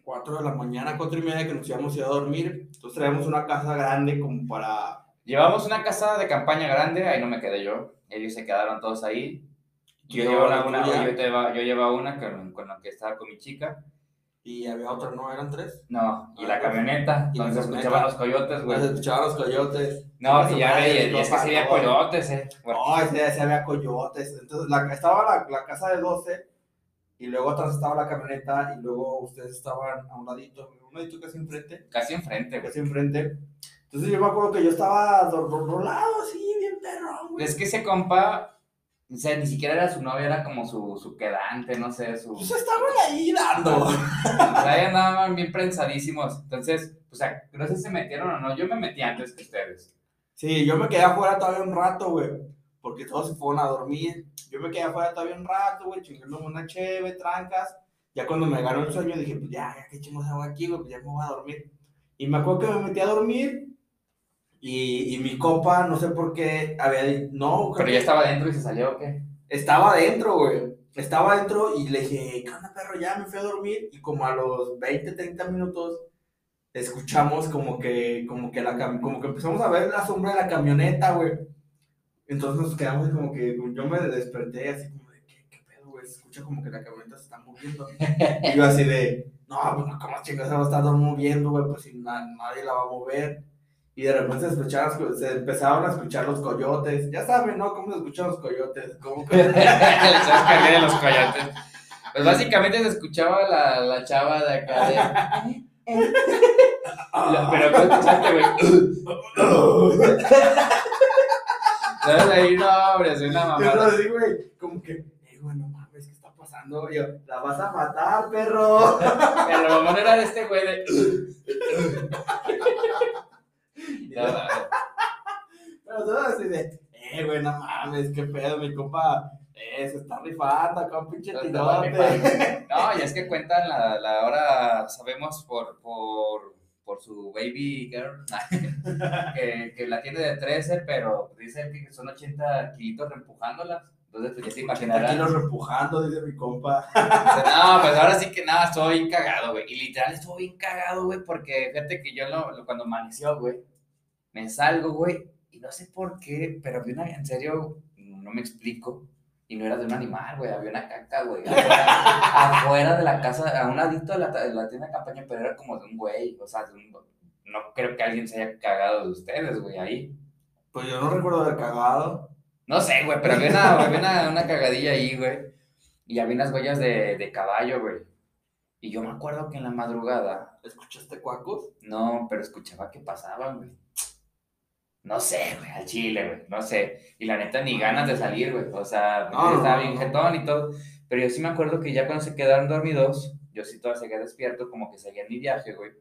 cuatro de la mañana, cuatro y media que nos íbamos a ir a dormir. Entonces traíamos una casa grande como para Llevamos una casa de campaña grande, ahí no me quedé yo, ellos se quedaron todos ahí. Yo, Yo, llevaba una, yo, llevaba, yo llevaba una con, con la que estaba con mi chica, y había otra, ¿no? ¿Eran tres? no, y Ah, la pues, camioneta, y donde se escuchaban los coyotes, güey. Pues escuchaban los coyotes. No, y ya y, es que había no. coyotes, eh. No, ese, ese había coyotes. Entonces la, estaba la, la casa de 12 y luego atrás estaba la camioneta y luego ustedes estaban a un ladito, un ladito casi enfrente, Casi enfrente, güey. casi enfrente. Entonces yo me acuerdo que yo estaba do- do- rolado así, bien perrón, güey. Es que ese compa, o sea, ni siquiera era su novia, era como su, su quedante, no sé, su... Pues estaban ahí dando. O sea, andaban bien prensadísimos. Entonces, o sea, no sé si se metieron o no. Yo me metí antes que ustedes. Sí, yo me quedé afuera todavía un rato, güey. Porque todos se fueron a dormir. Yo me quedé afuera todavía un rato, güey, chingándome una cheve, trancas. Ya cuando me ganó el sueño dije, pues ya, ya que chingos hago aquí, güey, pues ya me voy a dormir. Y me acuerdo que me metí a dormir. Y, y mi copa, no sé por qué, había dicho, no, Pero ya estaba adentro y se salió, ¿o qué? estaba adentro, güey. estaba adentro y le dije, ¿qué onda, perro? Ya me fui a dormir. Y como a los 20, 30 minutos, escuchamos como que, como que, la, como que empezamos a ver la sombra de la camioneta, güey. Entonces nos quedamos como que, yo me desperté así como de, ¿qué, qué pedo, güey? Se escucha como que la camioneta se está moviendo. y yo así de, no, pues ¿cómo chingados se va a estar moviendo, güey? Pues si nadie la va a mover. Y de repente se, se empezaron a escuchar los coyotes. Ya saben, ¿no? ¿Cómo se escuchan los coyotes? ¿Cómo que... de los coyotes. Pues básicamente se escuchaba la, la chava de acá de... pero ¿cómo escuchaste, güey? ¿Sabes? Ahí no, hombre, es una mamada. Yo así, güey, como que, eh, güey, no mames, ¿qué está pasando? Yo, la vas a matar, perro. Pero la mamá era de este güey de... Pero todo así de, eh, güey, no mames, qué pedo, mi compa. Eh, se está rifando con pinche tirote. No, y es que cuentan la, la hora, sabemos por, por, por su baby girl, que, que, la tiene de 13, pero dice que son 80 kilitos reempujándolas. Entonces, pues ya se imaginarán. kilos reempujando, dice mi compa. No, pues ahora sí que nada, estuvo bien cagado, güey. Y literal estuvo bien cagado, güey, porque fíjate que yo lo, cuando amaneció, güey, me salgo, güey, y no sé por qué, pero vi una, en serio, no me explico, y no era de un animal, güey, había una caca, güey, afuera, de la casa, a un ladito de la, de la tienda de campaña, pero era como de un güey, o sea, de un, no creo que alguien se haya cagado de ustedes, güey, ahí. Pues yo no recuerdo haber cagado. No sé, güey, pero había una, había una, una, cagadilla ahí, güey, y había unas huellas de, de caballo, güey. Y yo me acuerdo que en la madrugada... ¿Escuchaste cuacos? No, pero escuchaba que pasaban, güey. No sé, güey, al chile, güey, no sé. Y la neta, ni ganas de salir, güey. O sea, estaba bien jetón y todo. Pero yo sí me acuerdo que ya cuando se quedaron dormidos, yo sí todavía seguía despierto, como que seguía en mi viaje, güey.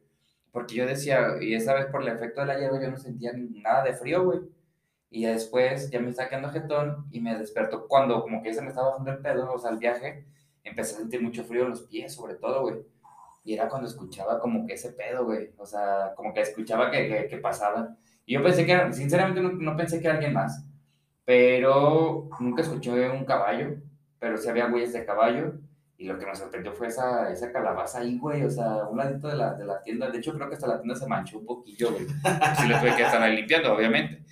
Porque yo decía, y esa vez por el efecto de la hierba, yo no sentía nada de frío, güey. Y después ya me estaba quedando jetón y me despertó cuando como que ya se me estaba bajando el pedo, o sea, el viaje, empecé a sentir mucho frío en los pies, sobre todo, güey. Y era cuando escuchaba como que ese pedo, güey. O sea, como que escuchaba que, que, que pasaba. Y yo pensé que era, sinceramente no, pensé que era alguien más, pero nunca escuché un caballo, pero sí había huellas de caballo. Y lo que me sorprendió fue esa, esa calabaza ahí, güey, o sea, un ladito de la, de la tienda. De hecho, creo que hasta la tienda se manchó un poquillo, güey. Sí le tuve que estar limpiando, obviamente.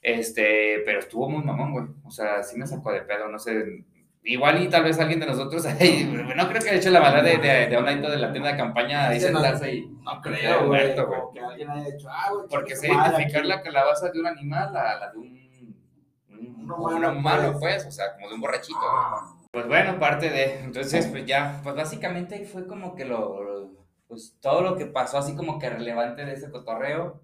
Este, pero estuvo muy mamón, güey. O sea, sí me sacó de pedo, no sé, igual y tal vez alguien de nosotros ahí, no creo que haya hecho la maldad de, de, de de la tienda de campaña ahí sentarse y no creo, güey, que alguien haya hecho, ah, güey, porque sé identificar la calabaza de un animal a la de un, un, humano, pues. o sea, como de un borrachito. Pues bueno, parte de, entonces, pues ya, pues básicamente ahí fue como que lo, pues todo lo que pasó así como que relevante de ese cotorreo,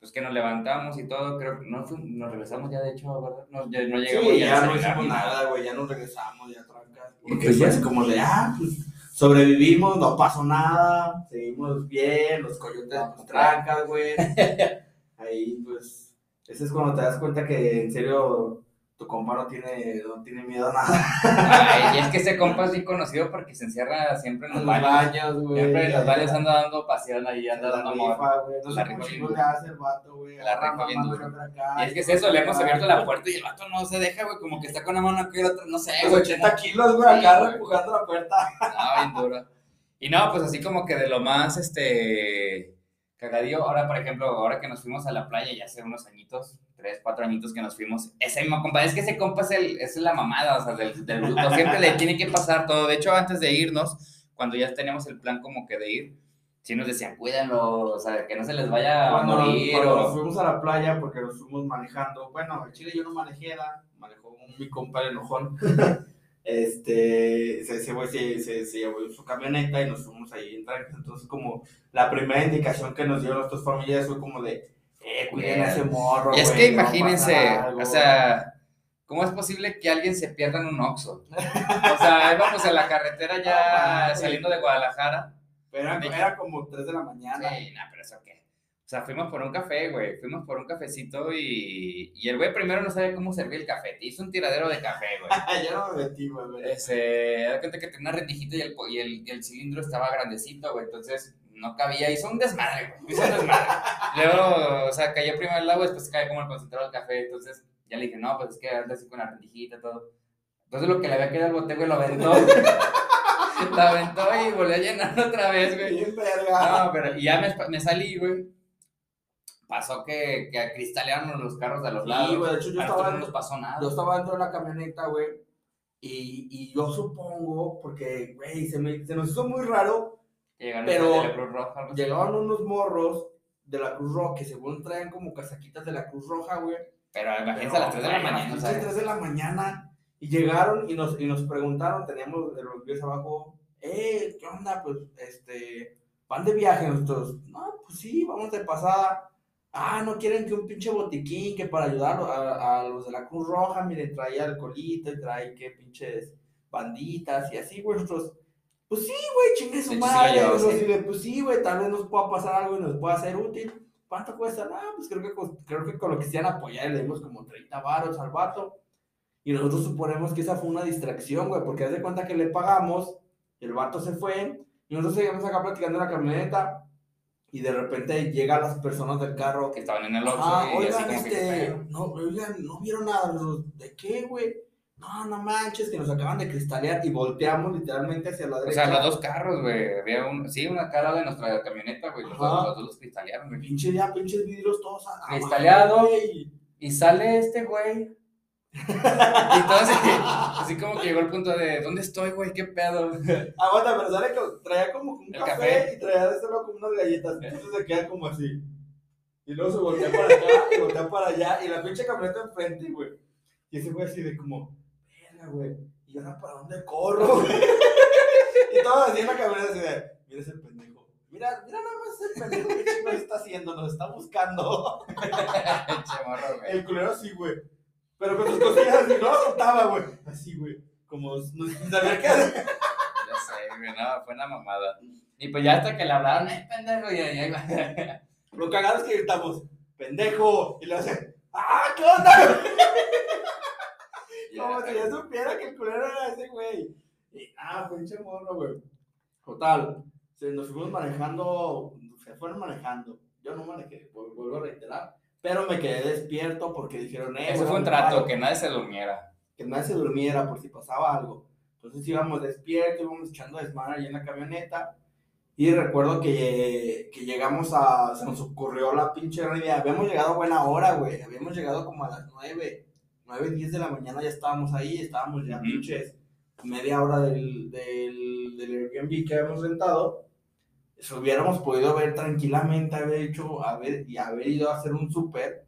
pues que nos levantamos y todo, creo que no nos regresamos ya de hecho, ¿verdad? No, ya no llegamos sí, ya, no hicimos nada, güey, ya nos regresamos, ya trancas. Porque pues ya es como de, ah, pues sobrevivimos, no pasó nada, seguimos bien, los coyotes nos trancas, güey. Ahí, pues, ese es cuando te das cuenta que en serio tu compa no tiene, no tiene miedo a nada. Ay, y es que ese compa es bien conocido porque se encierra siempre en los, baños. güey. Siempre en los baños anda dando pasión ahí, anda dando amor. No la rifa bien duro. hace el vato, güey. La rifa bien duro. Y es que es eso, le hemos abierto la puerta y el vato no se deja, güey, como que está con la mano aquí y otra, no sé, güey. 80 kilos, güey, acá empujando la puerta. No, bien duro. Y no, pues así como que de lo más, este cagadillo. Ahora, por ejemplo, ahora que nos fuimos a la playa ya hace unos añitos, tres, cuatro añitos que nos fuimos, ese mismo compa, es que ese compa es, el, es la mamada, o sea, del, del grupo, siempre le tiene que pasar todo. De hecho, antes de irnos, cuando ya teníamos el plan como que de ir, sí nos decían, cuídenlo, o sea, que no se les vaya a morir. Cuando nos fuimos a la playa, porque nos fuimos manejando, bueno, en Chile yo no manejé, manejó mi compa el enojón. este, se, se, se, se, llevó su camioneta y nos fuimos ahí en. Entonces, como la primera indicación que nos dio nuestras familias fue como de, eh, cuiden a ese morro. Y es que imagínense, o sea, ¿cómo es posible que alguien se pierda en un Oxxo? O sea, íbamos a la carretera ya saliendo de Guadalajara. Pero era, era como 3 de la mañana. Sí, no, pero eso qué. O sea, fuimos por un café, güey. Fuimos por un cafecito y, y el güey primero no sabía cómo servir el café. Te hizo un tiradero de café, güey. ya no me metí, güey. Ese, da cuenta que tenía una rendijita y el, y el, y el cilindro estaba grandecito, güey. Entonces no cabía. Hizo un desmadre, güey. Hizo un desmadre. Luego, o sea, cayó primero el agua, después cae como el concentrado del café. Entonces ya le dije, no, pues es que anda así con la rendijita y todo. Entonces lo que le había quedado al bote, güey, lo aventó. lo aventó y volvió a llenar otra vez, güey. No, pero y ya me, me salí, güey. Pasó que, que cristalearon los carros de los lados. Sí, güey, de hecho yo estaba, nosotros no nos pasó nada. yo estaba dentro de la camioneta, güey. Y, y yo supongo, porque, güey, se, me, se nos hizo muy raro. Llegaron pero de la Cruz Roja, así. Llegaban unos morros de la Cruz Roja que según traían como casaquitas de la Cruz Roja, güey. Pero imagínense a las 3 de la mañana, a las sea. 3 de la mañana. Y llegaron y nos, y nos preguntaron, teníamos de los pies abajo, eh, ¿qué onda? Pues, este, ¿van de viaje nosotros? No, pues sí, vamos de pasada. Ah, no quieren que un pinche botiquín que para ayudar a, a los de la Cruz Roja, miren, trae alcoholito, trae que pinches banditas y así, güey, nosotros, pues sí, güey, chingue su madre, sí, pues sí, güey, tal vez nos pueda pasar algo y nos pueda ser útil. ¿Cuánto cuesta? Ah, pues creo que, creo que con lo que sean apoyar le dimos como 30 varos al vato. Y nosotros suponemos que esa fue una distracción, güey, porque haz de cuenta que le pagamos, el vato se fue, y nosotros seguimos acá platicando en la camioneta, y de repente llegan las personas del carro Que estaban en el Oxxo Ah, y así oigan, como este, no, oigan, no vieron nada, ¿de qué, güey? No, no manches, que nos acaban de cristalear y volteamos literalmente hacia la O derecha. sea, los dos carros, güey. Había un, sí, una cara de nuestra camioneta, güey. Los, dos- los cristalearon, güey. Pinche ya, pinches vidrios todos a- Cristaleado. güey. Y sale este güey. Y entonces, así como que llegó el punto de, ¿dónde estoy, güey? ¿Qué pedo? Aguanta, pero sale que traía como un café. y traía de este lado como unas galletas. Entonces se queda como así. Y luego se voltea para acá y voltea para allá. Y la pinche camioneta enfrente, güey. Y ese güey así de como, verga, güey. ¿Y ahora para dónde corro, güey? y todo así en la camioneta así de, mira ese pendejo. Mira, mira nada más ese pendejo que chingo está haciendo, nos está buscando. El culero así, güey. Pero con sus cosillas así, no lo soltaba, güey. Así, güey. Como no saber qué hacer. Ya sé, güey, no, fue una mamada. Y pues ya hasta que le hablaron, ¡eh, pendejo! Y ahí va. Lo cagado es que gritamos, pendejo. Y le hace, ¡ah, qué onda! Como si ya supiera que el culero era ese güey. Y, ah, pinche morro, güey. Total, se nos fuimos manejando, se fueron manejando. Yo no manejé, vu- vuelvo a reiterar. Pero me quedé despierto porque dijeron, eh, Ese fue un trato, paro. que nadie se durmiera. que nadie se durmiera por si pasaba algo. Entonces íbamos despiertos, íbamos echando desmadre ahí en la camioneta. Y recuerdo que, que llegamos a. Se nos ocurrió la pinche idea. Habíamos llegado a buena hora, güey. Habíamos llegado como a las 9, 9, 10 de la mañana. Ya estábamos ahí. Estábamos ya pinches media hora del, del, del Airbnb que habíamos rentado. Si hubiéramos podido ver tranquilamente, haber hecho, haber, y haber ido a hacer un súper.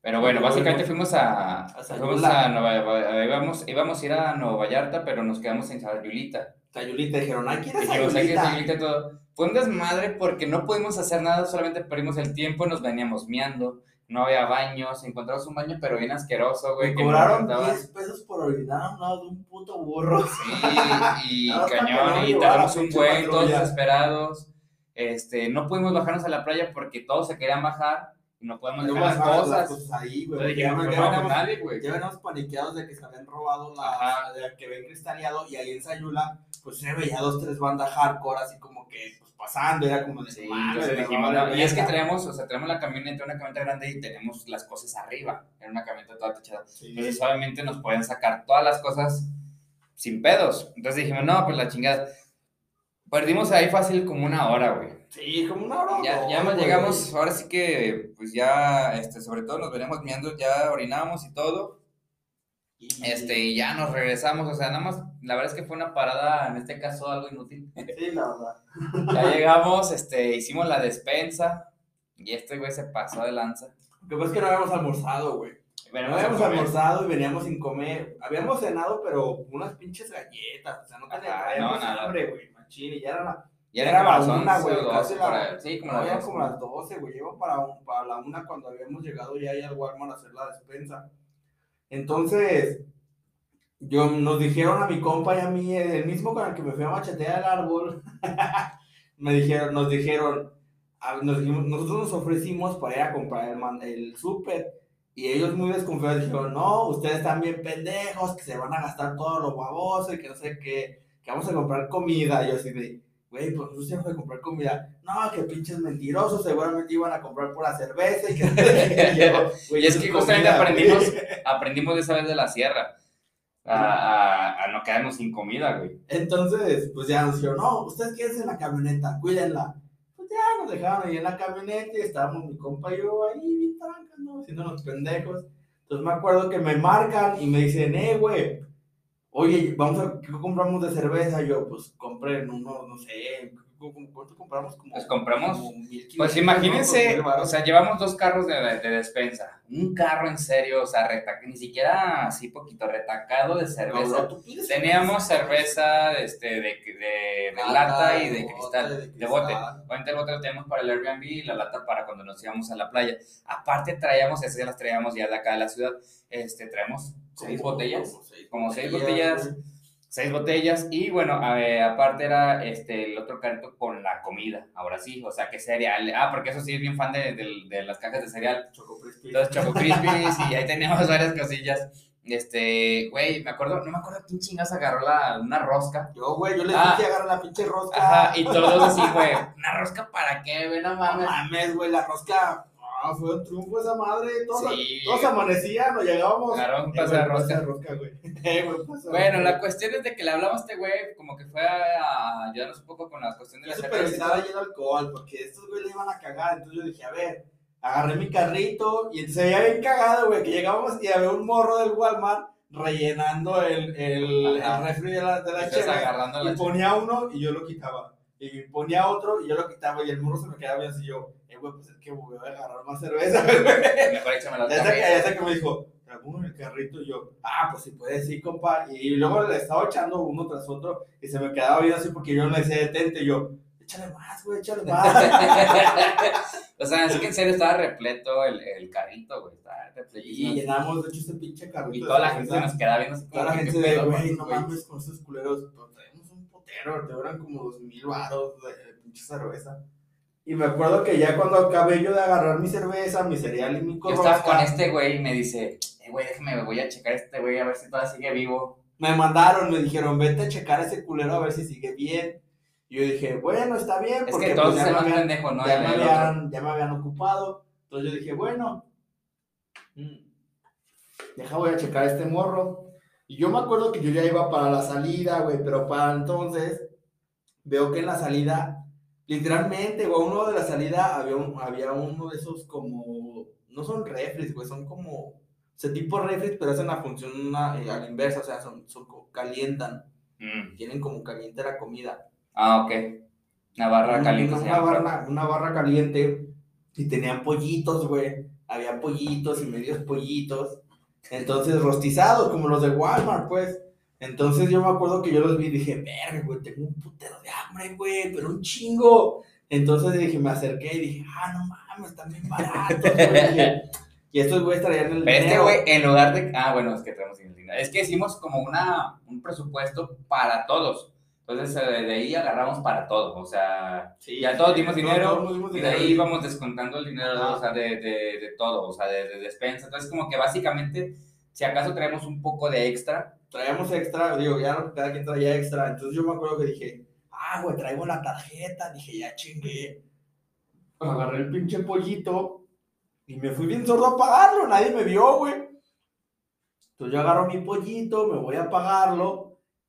Pero bueno, básicamente fuimos a, a fuimos a Nueva, íbamos, íbamos a ir a Nueva Vallarta, pero nos quedamos en Sayulita. Sayulita dijeron, hay que ir a Sayulita. Y todo. Fue un desmadre porque no pudimos hacer nada, solamente perdimos el tiempo, nos veníamos miando, no había baños, encontramos un baño pero bien asqueroso, güey. Me que cobraron aguantaba. 10 pesos por orinar a un lado de un puto burro. Sí, y cañón, y tardamos un buen, todos desesperados. Este, no pudimos bajarnos a la playa porque todos se querían bajar no podemos dejar las cosas. cosas ahí, güey. Ya, no, veníamos- paniqueados de que se habían robado la, de que ven cristaleado y ahí en Sayula, pues se veía dos, tres bandas hardcore así como que pues, pasando, era como de Sí, "Mames, entonces dijimos, no, y es que verga". traemos, o sea, traemos la camioneta, una camioneta grande y tenemos las cosas arriba, era una camioneta toda techada. Sí. Entonces, obviamente nos pueden sacar todas las cosas sin pedos. Entonces dijimos, no, pues la chingada. Perdimos ahí fácil como una hora, güey. Sí, como una hora. Ya, ya nos llegamos, ahora sí que, pues ya, este, sobre todo nos veníamos mirando, ya orinamos y todo. Y- Este, y ya nos regresamos, o sea, nada más, la verdad es que fue una parada, en este caso, algo inútil. Sí, la verdad. Ya llegamos, este, hicimos la despensa, y este güey se pasó de lanza. Lo que pasa es que no habíamos almorzado, güey. No habíamos almorzado y veníamos sin comer. Habíamos cenado, pero unas pinches galletas. O sea, no traíamos no, nada. hambre, güey. Y ya era la. Ya Era la una, 11 güey, casi 12, la- por ahí. Sí, como las ya 12. como las 12, güey. Llevo para, un- para la una cuando habíamos llegado ya ahí al Walmart a hacer la despensa. Entonces, yo, nos dijeron a mi compa y a mí, el mismo con el que me fui a machetear el árbol, me dijeron, nos dijeron, a- nos nosotros nos ofrecimos para ir a comprar el, man- el súper. Y ellos muy desconfiados dijeron, no, ustedes están bien pendejos, que se van a gastar todo lo baboso y que no sé qué, que vamos a comprar comida. Yo así de, güey, pues nosotros íbamos a comprar comida. No, que pinches mentirosos, seguramente iban a comprar pura cerveza y que... yo, Y es que justamente comida, aprendimos, güey. aprendimos de esa vez de la sierra. a, a, no quedarnos sin comida, güey. Entonces, pues ya nos dijeron, no, ustedes quédense en la camioneta, cuídenla. Pues ya nos dejaron ahí en la camioneta y estábamos mi compa y yo ahí bien trancas, ¿no? Haciéndonos pendejos. Entonces me acuerdo que me marcan y me dicen, eh, güey, oye, vamos a, ¿qué compramos de cerveza? Yo, pues compré uno, no sé, ¿Cuánto compramos? Como, pues compramos. pues imagínense, o sea, llevamos dos carros de, de, despensa. Un carro en serio, o sea, ni siquiera así poquito, retacado de cerveza. Teníamos cerveza este, de, de, de lata y de cristal, de, bote. Obviamente el bote lo teníamos para el Airbnb y la lata para cuando nos íbamos a la playa. Aparte traíamos, esas ya las traíamos ya de acá de la ciudad, este, traemos seis botellas, como seis botellas seis botellas y bueno, aparte era este, el otro carrito con la comida, ahora sí, o sea, que cereal, ah, porque eso sí es bien fan de, de, las cajas de cereal. Choco Crispies. Entonces, Choco Crispies y ahí teníamos varias cosillas. Este, güey, me acuerdo, no me acuerdo quién chingas agarró la, una rosca. Yo, güey, yo le dije que agarrar la pinche rosca. Ajá, y todos así, güey, ¿una rosca para qué, güey? No mames. No mames, güey, la rosca Ah, fue un triunfo esa madre. Todos, sí. todos amanecían, nos llegábamos. Claro, un pase de rosca. güey. Eh, bueno, la cuestión es de que le hablamos a este güey, como que fue a ayudarnos un poco con la cuestión de la cerveza. Pero estaba lleno de alcohol, porque estos güey le iban a cagar. Entonces yo dije, a ver, agarré mi carrito y se veía bien cagado, güey, que llegábamos y había un morro del Walmart rellenando el, el, el refri de la, de la y ponía uno y yo lo quitaba. Y ponía otro y yo lo quitaba y el morro se me quedaba así yo pues es que voy a agarrar más cerveza, Mejor échame la Ya sé que me dijo, uno en el carrito y yo, ah, pues si puedes, sí, compa. Y luego le estaba echando uno tras otro y se me quedaba viendo así porque yo no le decía detente y yo, échale más, güey, échale más. o sea, es que en serio estaba repleto el, el carrito, güey, estaba repleto. Y llenamos, de hecho, este pinche carrito. Y toda la gente se nos quedaba viendo así. Toda la gente de, güey, no mames con esos culeros. Un potero, te duran como dos mil baros de pinche cerveza. Y me acuerdo que ya cuando acabé yo de agarrar mi cerveza, mi cereal y mi corrosca... Yo estaba con este güey y me dice, eh, güey, déjame, voy a checar a este güey a ver si todavía sigue vivo. Me mandaron, me dijeron, vete a checar a ese culero a ver si sigue bien. Y yo dije, bueno, está bien. Porque, es que todos pues, ya, me habían, pendejo, ¿no? ya, me habían, ya me habían ocupado. Entonces yo dije, bueno, mm, deja, voy a checar a este morro. Y yo me acuerdo que yo ya iba para la salida, güey, pero para entonces veo que en la salida Literalmente, güey, uno de la salida había, había uno de esos como, no son refres, güey, son como, ese tipo refres, pero hacen la función eh, a la inversa, o sea, son, son calientan, mm. tienen como caliente la comida. Ah, ok. Una barra caliente. Una, barra, una barra caliente, y tenían pollitos, güey, había pollitos y medios pollitos, entonces rostizados, como los de Walmart, pues. Entonces yo me acuerdo que yo los vi y dije, verga, güey, tengo un putero de hambre, güey, pero un chingo. Entonces dije, me acerqué y dije, ah, no mames, están bien baratos, güey. y estos güeyes traían el Pero este güey, en lugar de... Ah, bueno, es que traemos el dinero. Es que hicimos como una, un presupuesto para todos. Entonces, eh, de ahí agarramos para todo, o sea, ya todos dimos dinero y de ahí íbamos descontando el dinero, o sea, de, de, de, todo, o sea, de, de despensa. Entonces, como que básicamente, si acaso traemos un poco de extra, traíamos extra, digo, ya cada quien traía extra. Entonces yo me acuerdo que dije, ah, güey, traigo la tarjeta. Dije, ya chingué. Agarré el pinche pollito y me fui bien sordo a pagarlo. Nadie me vio, güey. Entonces yo agarro mi pollito, me voy a pagarlo.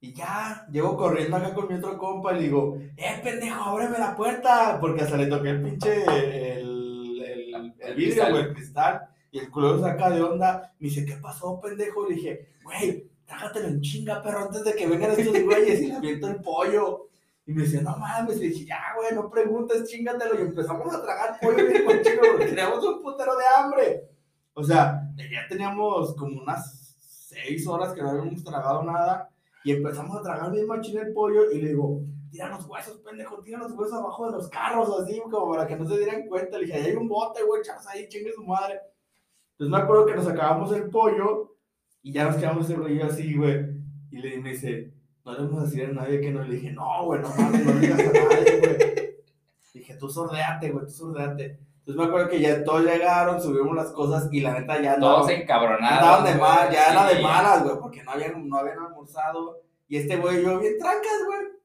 Y ya, llego corriendo acá con mi otro compa y le digo, eh, pendejo, ábreme la puerta. Porque hasta le toqué el pinche, el, el, el vidrio, güey, el cristal. Y el culo saca de onda. Me dice, ¿qué pasó, pendejo? Le dije, güey, trágatelo en chinga, perro, antes de que vengan estos güeyes y le aviento el pollo. Y me decía, no mames, y dije, ya, güey, no preguntes, chingatelo. Y empezamos a tragar pollo bien chingo, porque teníamos un putero de hambre. O sea, ya teníamos como unas seis horas que no habíamos tragado nada. Y empezamos a tragar bien machín el pollo. Y le digo, tira los huesos, pendejo, tira los huesos abajo de los carros, así, como para que no se dieran cuenta. Le dije, ahí hay un bote, güey, echas ahí, chingue su madre. Entonces me acuerdo que nos acabamos el pollo y ya nos quedamos ese rollo así, güey. Y le, me dice, no le vamos a decir a nadie que no. le dije, no, güey, no mames, no digas a nadie, güey. Dije, tú sordeate, güey, tú sordeate. Entonces me acuerdo que ya todos llegaron, subimos las cosas y la neta ya no. Todos encabronados. Estaban de mal, ya era de malas, güey, porque no no habían almorzado. Y este güey, yo bien trancas, güey.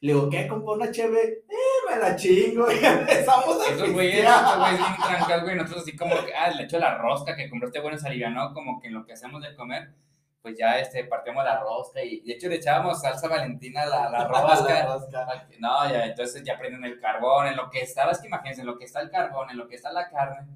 Le digo, ¿qué? ¿Compró una cheve? ¡Eh, me la chingo! Y empezamos a Esos güeyes, esos güeyes bien trancas, güey. Nosotros así como que, ah, le echo la rosca que compró este güey se alivianó, como que en lo que hacemos de comer. pues ya este, partíamos la rosca y de hecho le echábamos salsa valentina a la, la rosca. La rosca. No, ya, entonces ya prenden el carbón, en lo que estaba, es que imagínense, en lo que está el carbón, en lo que está la carne,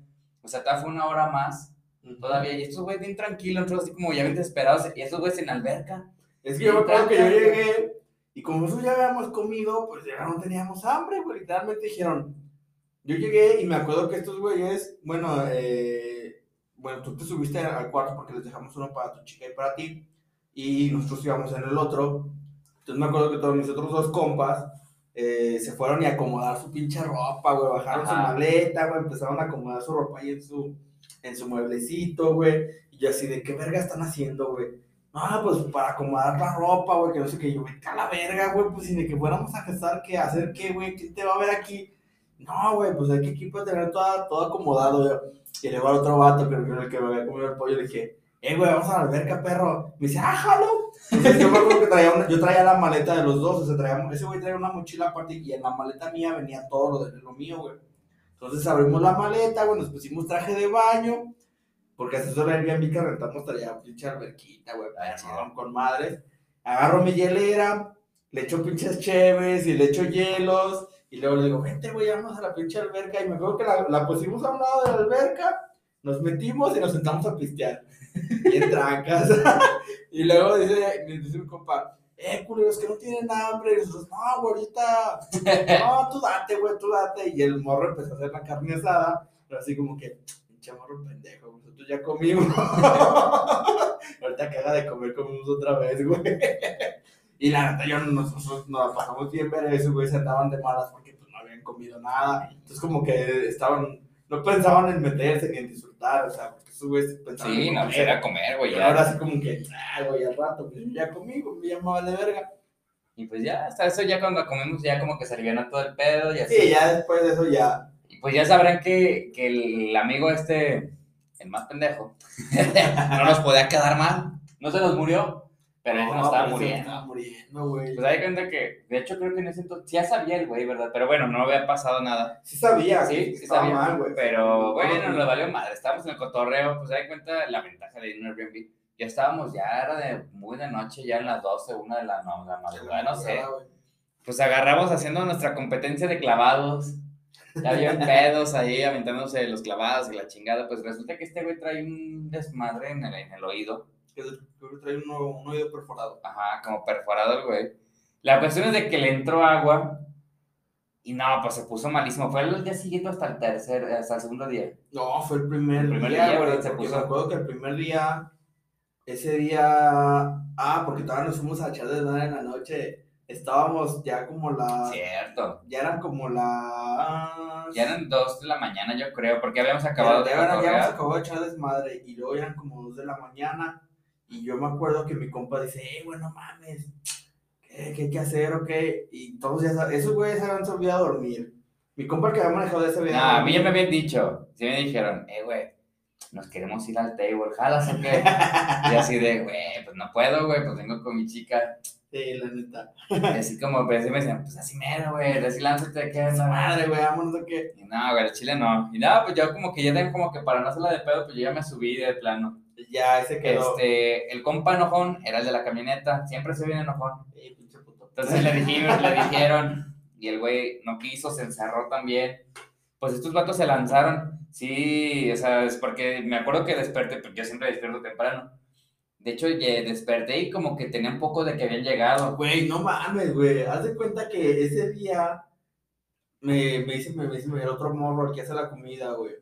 o sea, todavía fue una hora más, todavía, y estos güeyes bien tranquilos, nosotros así como ya bien desesperados, y estos güeyes en alberca. Es que yo me acuerdo que yo llegué y como nosotros ya habíamos comido, pues ya no teníamos hambre, güey. Literalmente dijeron. Yo llegué y me acuerdo que estos güeyes, bueno, eh, bueno, tú te subiste al cuarto porque les dejamos uno para tu chica y para ti. Y nosotros íbamos en el otro. Entonces me acuerdo que todos mis otros dos compas eh, se fueron y acomodar su pinche ropa, güey. Bajaron su maleta, güey. Empezaron a acomodar su ropa ahí en su, en su mueblecito, güey. Y yo así de, ¿qué verga están haciendo, güey? No, pues para acomodar la ropa, güey, que no sé qué. Yo, vete a la verga, güey, pues si de que fuéramos a gastar, ¿qué? ¿Hacer qué, güey? ¿Quién te va a ver aquí? No, güey, pues hay que aquí para tener todo, todo acomodado, yo. Y luego al otro vato, que era el que me había comido el pollo, le dije, eh, güey, vamos a la alberca, perro. Me dice, ah, jalo. Yo traía la maleta de los dos, o sea, traía, ese güey traía una mochila aparte y en la maleta mía venía todo lo de lo mío, güey. Entonces abrimos la maleta, güey, nos pusimos traje de baño, porque hasta eso el Airbnb que rentamos traía pinche alberquita, güey, perrón, con madres. Agarro mi hielera, le echo pinches cheves y le echo hielos, y luego le digo, vente, güey, vamos a la pinche alberca, y me acuerdo que la, la pusimos a un lado de la alberca, nos metimos y nos sentamos a pistear. Y en trancas. y luego dice, dice mi compa, eh, culeros, que no tienen hambre. Y nosotros, no, güey, ahorita, no, tú date, güey, tú date. Y el morro empezó a hacer la carne asada, pero así como que, pinche morro pendejo, nosotros ya comimos. ahorita que haga de comer, comimos otra vez, güey. Y la neta, yo, nosotros nos la pasamos bien ver eso, güey, se andaban de malas porque pues no habían comido nada. Entonces como que estaban, no pensaban en meterse ni en disfrutar, o sea, porque esos güeyes pensaban Sí, en no, pues era comer, güey, ya. ahora así como que, ah, güey, al rato, pues ya comí, güey, ya me vale verga. Y pues ya, hasta eso ya cuando comemos ya como que se aliviana todo el pedo y así. Sí, ya después de eso ya. Y pues ya sabrán que, que el amigo este, el más pendejo, no nos podía quedar mal. No se nos murió, pero él nos estaba muriendo. Estaba muriendo, güey. Pues hay cuenta que, de hecho creo que en ese entonces, ya sabía el güey, ¿verdad? Pero bueno, no había pasado nada. Sí sabía, Sí, sí estaba sabía. mal, güey. Pero bueno, No, nos valió madre. Estábamos en el cotorreo, pues hay cuenta la ventaja de ir a un Airbnb. Ya estábamos, ya era de muy de noche, ya en las 12, una de la, no, la madrugada, no sé. Pues agarramos haciendo nuestra competencia de clavados. Ya pedos ahí aventándose los clavados y la chingada. Pues resulta que este güey trae un desmadre en el, en el oído. Que trae un, un oído perforado. Ajá, como perforado el güey. La cuestión es de que le entró agua y no, pues se puso malísimo. Fue el día siguiente hasta el tercer, hasta el segundo día. No, fue el primer, El primer día, día, güey. Se puso- me acuerdo que el primer día, ese día, ah, porque todavía nos fuimos a echar de nada en la noche. Estábamos ya como la, Cierto. ya eran como las... Ya eran dos de la mañana, yo creo, porque habíamos acabado ya, de ya, ya habíamos acabado de echar desmadre y luego eran como dos de la mañana y yo me acuerdo que mi compa dice, eh, güey, no mames, ¿qué, qué hay que hacer o qué? Y todos ya saben, esos güeyes se habían olvidado a dormir. Mi compa el que había manejado ese No, había a mí ya me habían dicho, sí me dijeron, eh, güey, nos queremos ir al table, jalas o qué. y así de, güey, pues no puedo, güey, pues vengo con mi chica. Sí, la neta. Y así como, pues así me decían, pues así mero, güey, así lánzate, ¿qué es Esa madre, güey, vámonos o qué. Y no, güey, el chile no. Y nada, pues yo como que ya tengo como que para no hacerla de pedo, pues yo ya me subí de plano. Ya, ese quedó. Este, el compa enojón era el de la camioneta, siempre se viene enojón. Sí, pinche puto. Entonces le dijeron, le dijeron, y el güey no quiso, se encerró también. Pues estos vatos se lanzaron. Sí, o sea, es porque me acuerdo que desperté, porque yo siempre despierto temprano. De hecho, desperté y como que tenía un poco de que habían llegado. Güey, no mames, güey. Haz de cuenta que ese día me, me dice, me, dice el otro morro el que hace la comida, güey.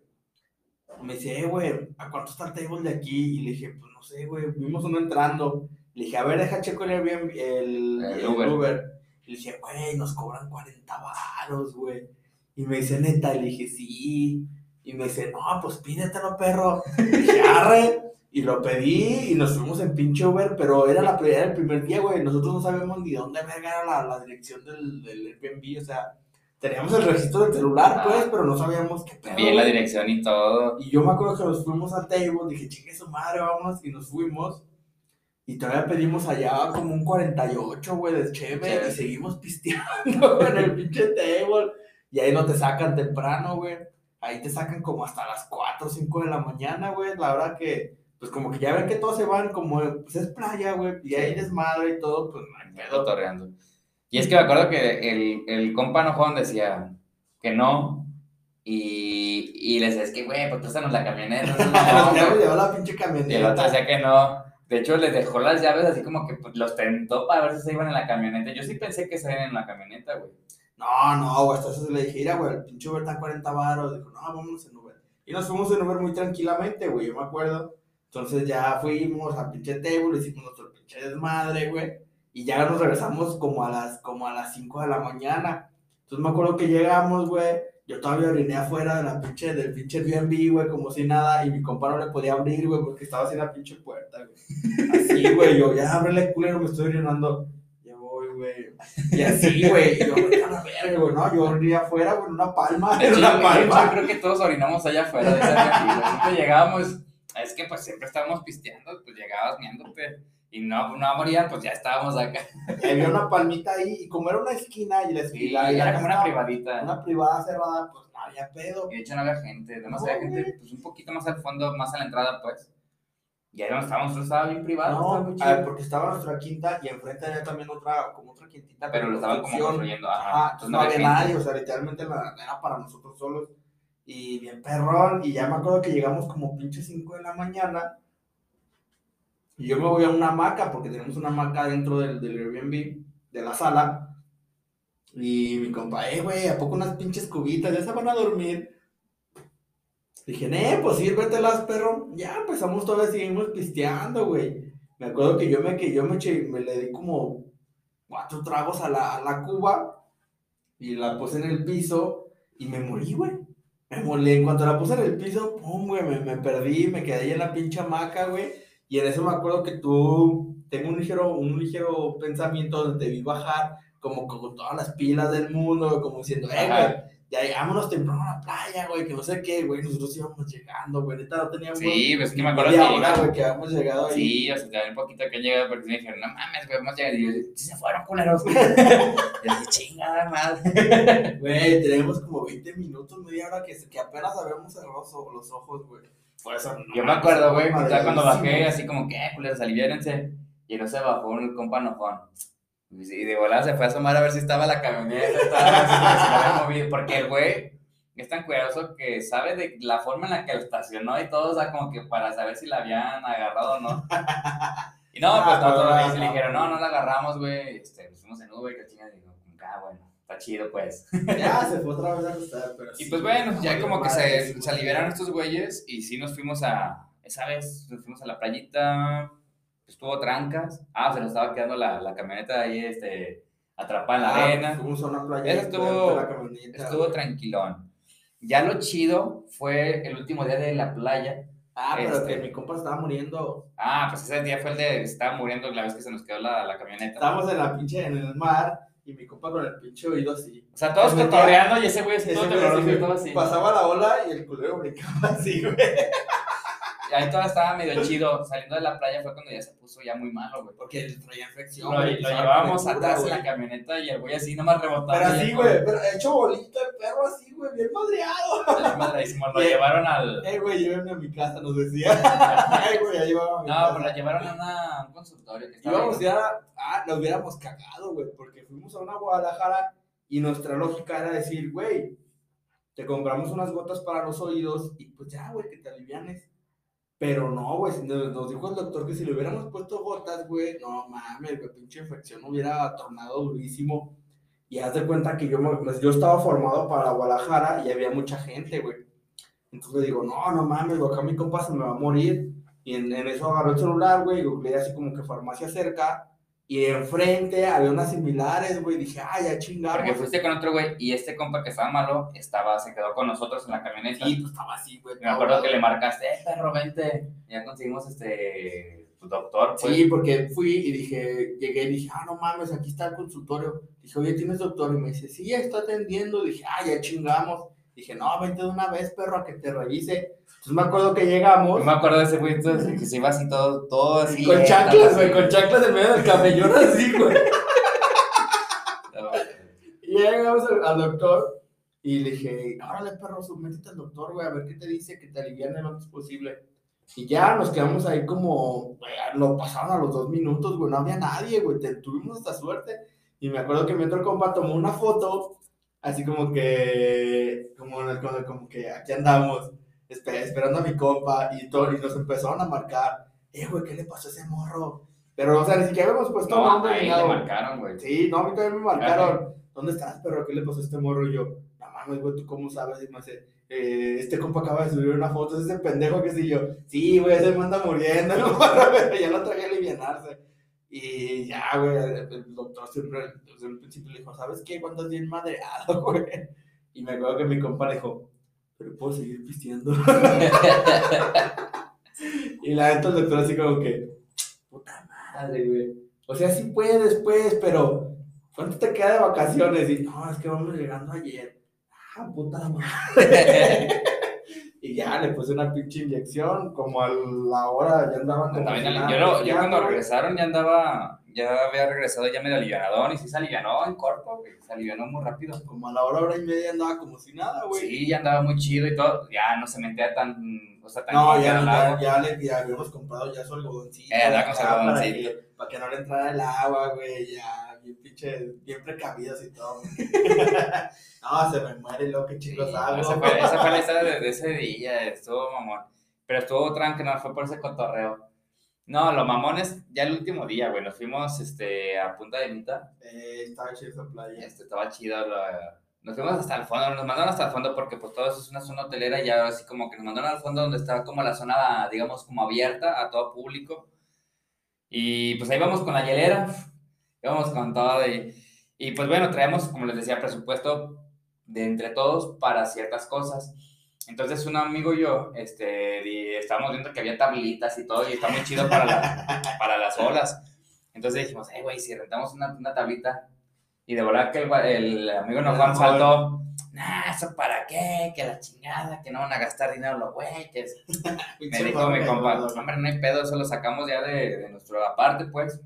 Me dice, eh, güey, ¿a cuánto está el table de aquí? Y le dije, pues no sé, güey, vimos uno entrando. Le dije, a ver, deja checo el el, El el Uber. Uber. Y le dije, güey, nos cobran 40 varos, güey. Y me dice, neta, le dije, sí. Y me dice, no, pues pídetelo, perro. Y dije, arre. Y lo pedí y nos fuimos en pinche Uber, pero era la era el primer día, güey. Nosotros no sabíamos ni dónde verga era la, la dirección del, del Airbnb, o sea, teníamos el registro del celular, Ah. pues, pero no sabíamos qué pedo. Bien la dirección y todo. Y yo me acuerdo que nos fuimos al table, dije, chingue su madre, vámonos, y nos fuimos. Y todavía pedimos allá como un 48, güey, de cheve, Cheve. y seguimos pisteando en el pinche table. Y ahí no te sacan temprano, güey. Ahí te sacan como hasta las 4 o 5 de la mañana, güey. La hora que pues como que ya ven que todos se van, como, pues es playa, güey, y ahí desmadre y todo, pues no hay pedo. Torreando. Y es que me acuerdo que el, el compa enojón decía que no. Y, y le decía, es que, güey, pues préstanos la camioneta. No, Nos güey. llevó la pinche y el otro camioneta. decía que no. De hecho, les dejó las llaves así como que pues, los tentó para ver si se iban en la camioneta. Yo sí pensé que se iban en la camioneta, güey. No, no, güey, eso le dije, mira, güey, el pinche Uber está 40 baros. Dijo, no, vámonos en Uber. Y nos fuimos en Uber muy tranquilamente, güey, yo me acuerdo. Entonces ya fuimos a pinche table, hicimos nuestro pinche desmadre, güey. Y ya nos regresamos como a las, como a las 5 de la mañana. Entonces me acuerdo que llegamos, güey. Yo todavía oriné afuera de la pinche, del pinche Airbnb, güey, como si nada. Y mi compa no le podía abrir, güey, porque estaba así en la pinche puerta, güey. Así, güey, yo, ya ábrele, culero, me estoy orinando. Ya voy, güey. Y así, güey. Yo, "Vete a la verga, güey, no, yo oriné afuera, güey, una palma. Hecho, una yo- yo palma. creo que todos orinamos allá afuera de esa. Siempre llegábamos, es que pues siempre estábamos pisteando, pues llegabas miándote y no, no morían, pues ya estábamos acá. Había una palmita ahí, y como era una esquina, y la Sí, esquina. y era como una estaba privadita. Una privada cerrada, pues no había pedo. Y de hecho no había gente, además había No, gente pues un poquito más al fondo, más a la entrada pues. Y ahí donde estábamos, nosotros estaba bien privado, estaba No, muy a ver, porque estaba nuestra quinta y enfrente había también otra, como otra quintita. Pero lo estaban como construyendo, ajá. Ajá, Entonces no había gente. nadie, o sea, literalmente la, era para nosotros solos. Y bien perrón, y ya me acuerdo que llegamos como pinche 5 de la mañana. Y yo me voy a una hamaca, porque tenemos una hamaca dentro del, del Airbnb, de la sala. Y mi compa, eh, güey, ¿a poco unas pinches cubitas? Ya se van a dormir. Dije, eh, pues sírvetelas, perro. Ya empezamos todavía, seguimos pisteando, güey. Me acuerdo que yo me, que yo me, eché- me le di como cuatro tragos a la, a la cuba y la puse en el piso y me morí, güey. En cuanto la puse en el piso, pum, güey, me, me perdí, me quedé ahí en la pinche hamaca, güey. Y en eso me acuerdo que tú, tengo un ligero, un ligero pensamiento donde te vi bajar, como con todas las pilas del mundo, güey, como diciendo, eh, Ajá. Ya vámonos temprano a la playa, güey, que no sé qué, güey, nosotros íbamos llegando, güey, neta no teníamos Sí, pues que me acuerdo que güey, que habíamos llegado ahí. Sí, o sea, también un poquito que han llegado porque me dijeron, no mames, güey, hemos llegado. Y yo, sí se fueron, culeros. y dije, chingada madre. Güey, tenemos como 20 minutos, media hora que, que apenas habíamos cerrado los ojos- güey. Por eso, no Yo me acuerdo, güey, cuando bajé, sí, así como que, eh, culeros, aliviárense. Y no se bajó un compa enojón. Y de volada se fue a asomar a ver si estaba la camioneta, estaba, si se movido. Porque el güey es tan cuidadoso que sabe de la forma en la que lo estacionó y todo, o sea, como que para saber si la habían agarrado o no. Y no, Ah, pues no, todos no, le dijeron, no, no la agarramos, güey. Este, nos fuimos en Uber, que chinga, y digo, ah, bueno, está chido, pues. Ya se fue otra vez a acostar, pero Y sí, pues bueno, ya como que se, se aliviaron estos güeyes y sí nos fuimos a, esa vez nos fuimos a la playita, estuvo trancas, ah, se nos estaba quedando la, la camioneta ahí, este, atrapada en la Ah, arena, una playa. Y estuvo- la estuvo tranquilón. Ya lo chido fue el último día de la playa. Ah, pero este- que mi compa estaba muriendo. Ah, pues ese día fue el de, estaba muriendo la vez que se nos quedó la, la camioneta. Estábamos en la pinche, en el mar, y mi compa con el pinche oído así. O sea, todos cotorreando y ese güey Ese todo todo así. Pasaba la ola y el culero brincaba así, güey. Y ahí todo estaba medio chido. Saliendo de la playa fue cuando ya se puso ya muy malo, güey. Porque él traía infección. Lo, lo llevábamos atrás en la camioneta y el güey así nomás rebotando. Pero así, güey, pero hecho bolita el perro así, güey, bien madreado. madrísimo, Lo Bien. llevaron al. Eh, güey, llévenme a mi casa, nos decía. Ay, güey, ya llevaba a mi No, casa. pues la llevaron a una- un consultorio que. Íbamos ya, ah, nos hubiéramos cagado, güey, porque fuimos a una Guadalajara y nuestra lógica era decir, güey, te compramos unas gotas para los oídos y pues ya, güey, que te alivianes. Pero no, güey, nos, dijo el doctor que si le hubiéramos puesto gotas, güey, no mames, güey, pinche infección hubiera tornado durísimo. Y haz de cuenta que yo, pues, yo estaba formado para Guadalajara y había mucha gente, güey. Entonces le digo, no, no mames, acá mi compa se me va a morir. Y en, en eso agarró el celular, güey, y googleé así como que farmacia cerca. Y enfrente había unas similares, güey. Dije, ah, ya chingamos. Porque fuiste con otro güey y este compa que estaba malo estaba, se quedó con nosotros en la camioneta. Y pues estaba así, güey. Me acuerdo que le marcaste, eh, perro, vente. Ya conseguimos este. Tu doctor, pues. Sí, porque fui y dije, llegué y dije, ah, no mames, aquí está el consultorio. Dije, oye, ¿tienes doctor? Y me dice, sí, ya está atendiendo. Dije, ah, ya chingamos. Dije, no, vente de una vez, perro, a que te revise. Entonces me acuerdo que llegamos. Yo me acuerdo de ese güey que se iba así todo, todo así. con eh, chanclas, güey, con chanclas en medio del camellón así, güey. Y llegamos al, al doctor y le dije, órale, perro, métete al doctor, güey, a ver qué te dice, que te aliviane lo antes posible. Y ya nos quedamos ahí como, lo pasaron a los dos minutos, güey, no había nadie, güey, tuvimos esta suerte. Y me acuerdo que mi otro compa tomó una foto, así como que, como, como que aquí andamos, esperando a mi compa, y, todo, y nos empezaron a marcar, eh, güey, ¿qué le pasó a ese morro? Pero, o sea, ni siquiera habíamos puesto no, nombre. Ahí le marcaron, güey. Sí, no, a mí también me marcaron. ¿Dónde estás, perro? ¿Qué le pasó a este morro? Y yo, no mames, güey, ¿tú cómo sabes? Y me hace, eh, este compa acaba de subir una foto, es ese pendejo que sí yo, sí, güey, se me anda muriendo, ¿no? ya lo traje a alivianarse. Y ya, güey, el doctor siempre, desde el principio le dijo, ¿sabes qué? Cuando bien madreado, güey. Y me acuerdo que mi compa le dijo, pero puedo seguir pisteando. y la neta el doctor así como que, puta madre, güey. O sea, sí puedes, pues, pero ¿cuánto te queda de vacaciones? Y no, es que vamos llegando ayer. Ah, puta madre. y ya le puse una pinche inyección, como a la hora ya andaba como yo, yo, cuando regresaron ya andaba, ya había regresado ya medio alivianadón y sí se alivianó en corto, se alivianó muy rápido. Como a la hora, hora y media andaba como si nada, güey. Sí, ya andaba muy chido y todo, ya no se metía tan, o sea, tan No, ya, ya, ya, le, ya habíamos comprado ya su algodoncito. Eh, con su algodoncito. Para que, no le entrara el agua, güey, ya, bien pinche, bien precavidos y todo. no, se me muere lo que chicos hago. Esa fue, esa fue la historia de, ese día, estuvo mamón. Pero estuvo tranquilo, fue por ese cotorreo. No, los mamones, ya el último día, güey, nos fuimos este, a Punta de Mita. Eh, estaba chido esa playa. Este, estaba chido, nos fuimos hasta el fondo, nos mandaron hasta el fondo porque pues todo eso es una zona hotelera y ya así como que nos mandaron al fondo donde estaba como la zona, digamos, como abierta a todo público. Y pues ahí vamos con la hielera, íbamos con todo y, y pues bueno, traemos, como les decía, presupuesto de entre todos para ciertas cosas. Entonces un amigo y yo, este, estábamos viendo que había tablitas y todo y está muy chido para, para las olas. Entonces dijimos, hey, güey, si rentamos una, una, tablita y de verdad que el, el amigo nos Juan saltó, nah, ¿eso para qué? Que la chingada, que no van a gastar dinero los güeyes. Me dijo mi compa, hombre, no hay pedo, eso lo sacamos ya de, de nuestro aparte, pues.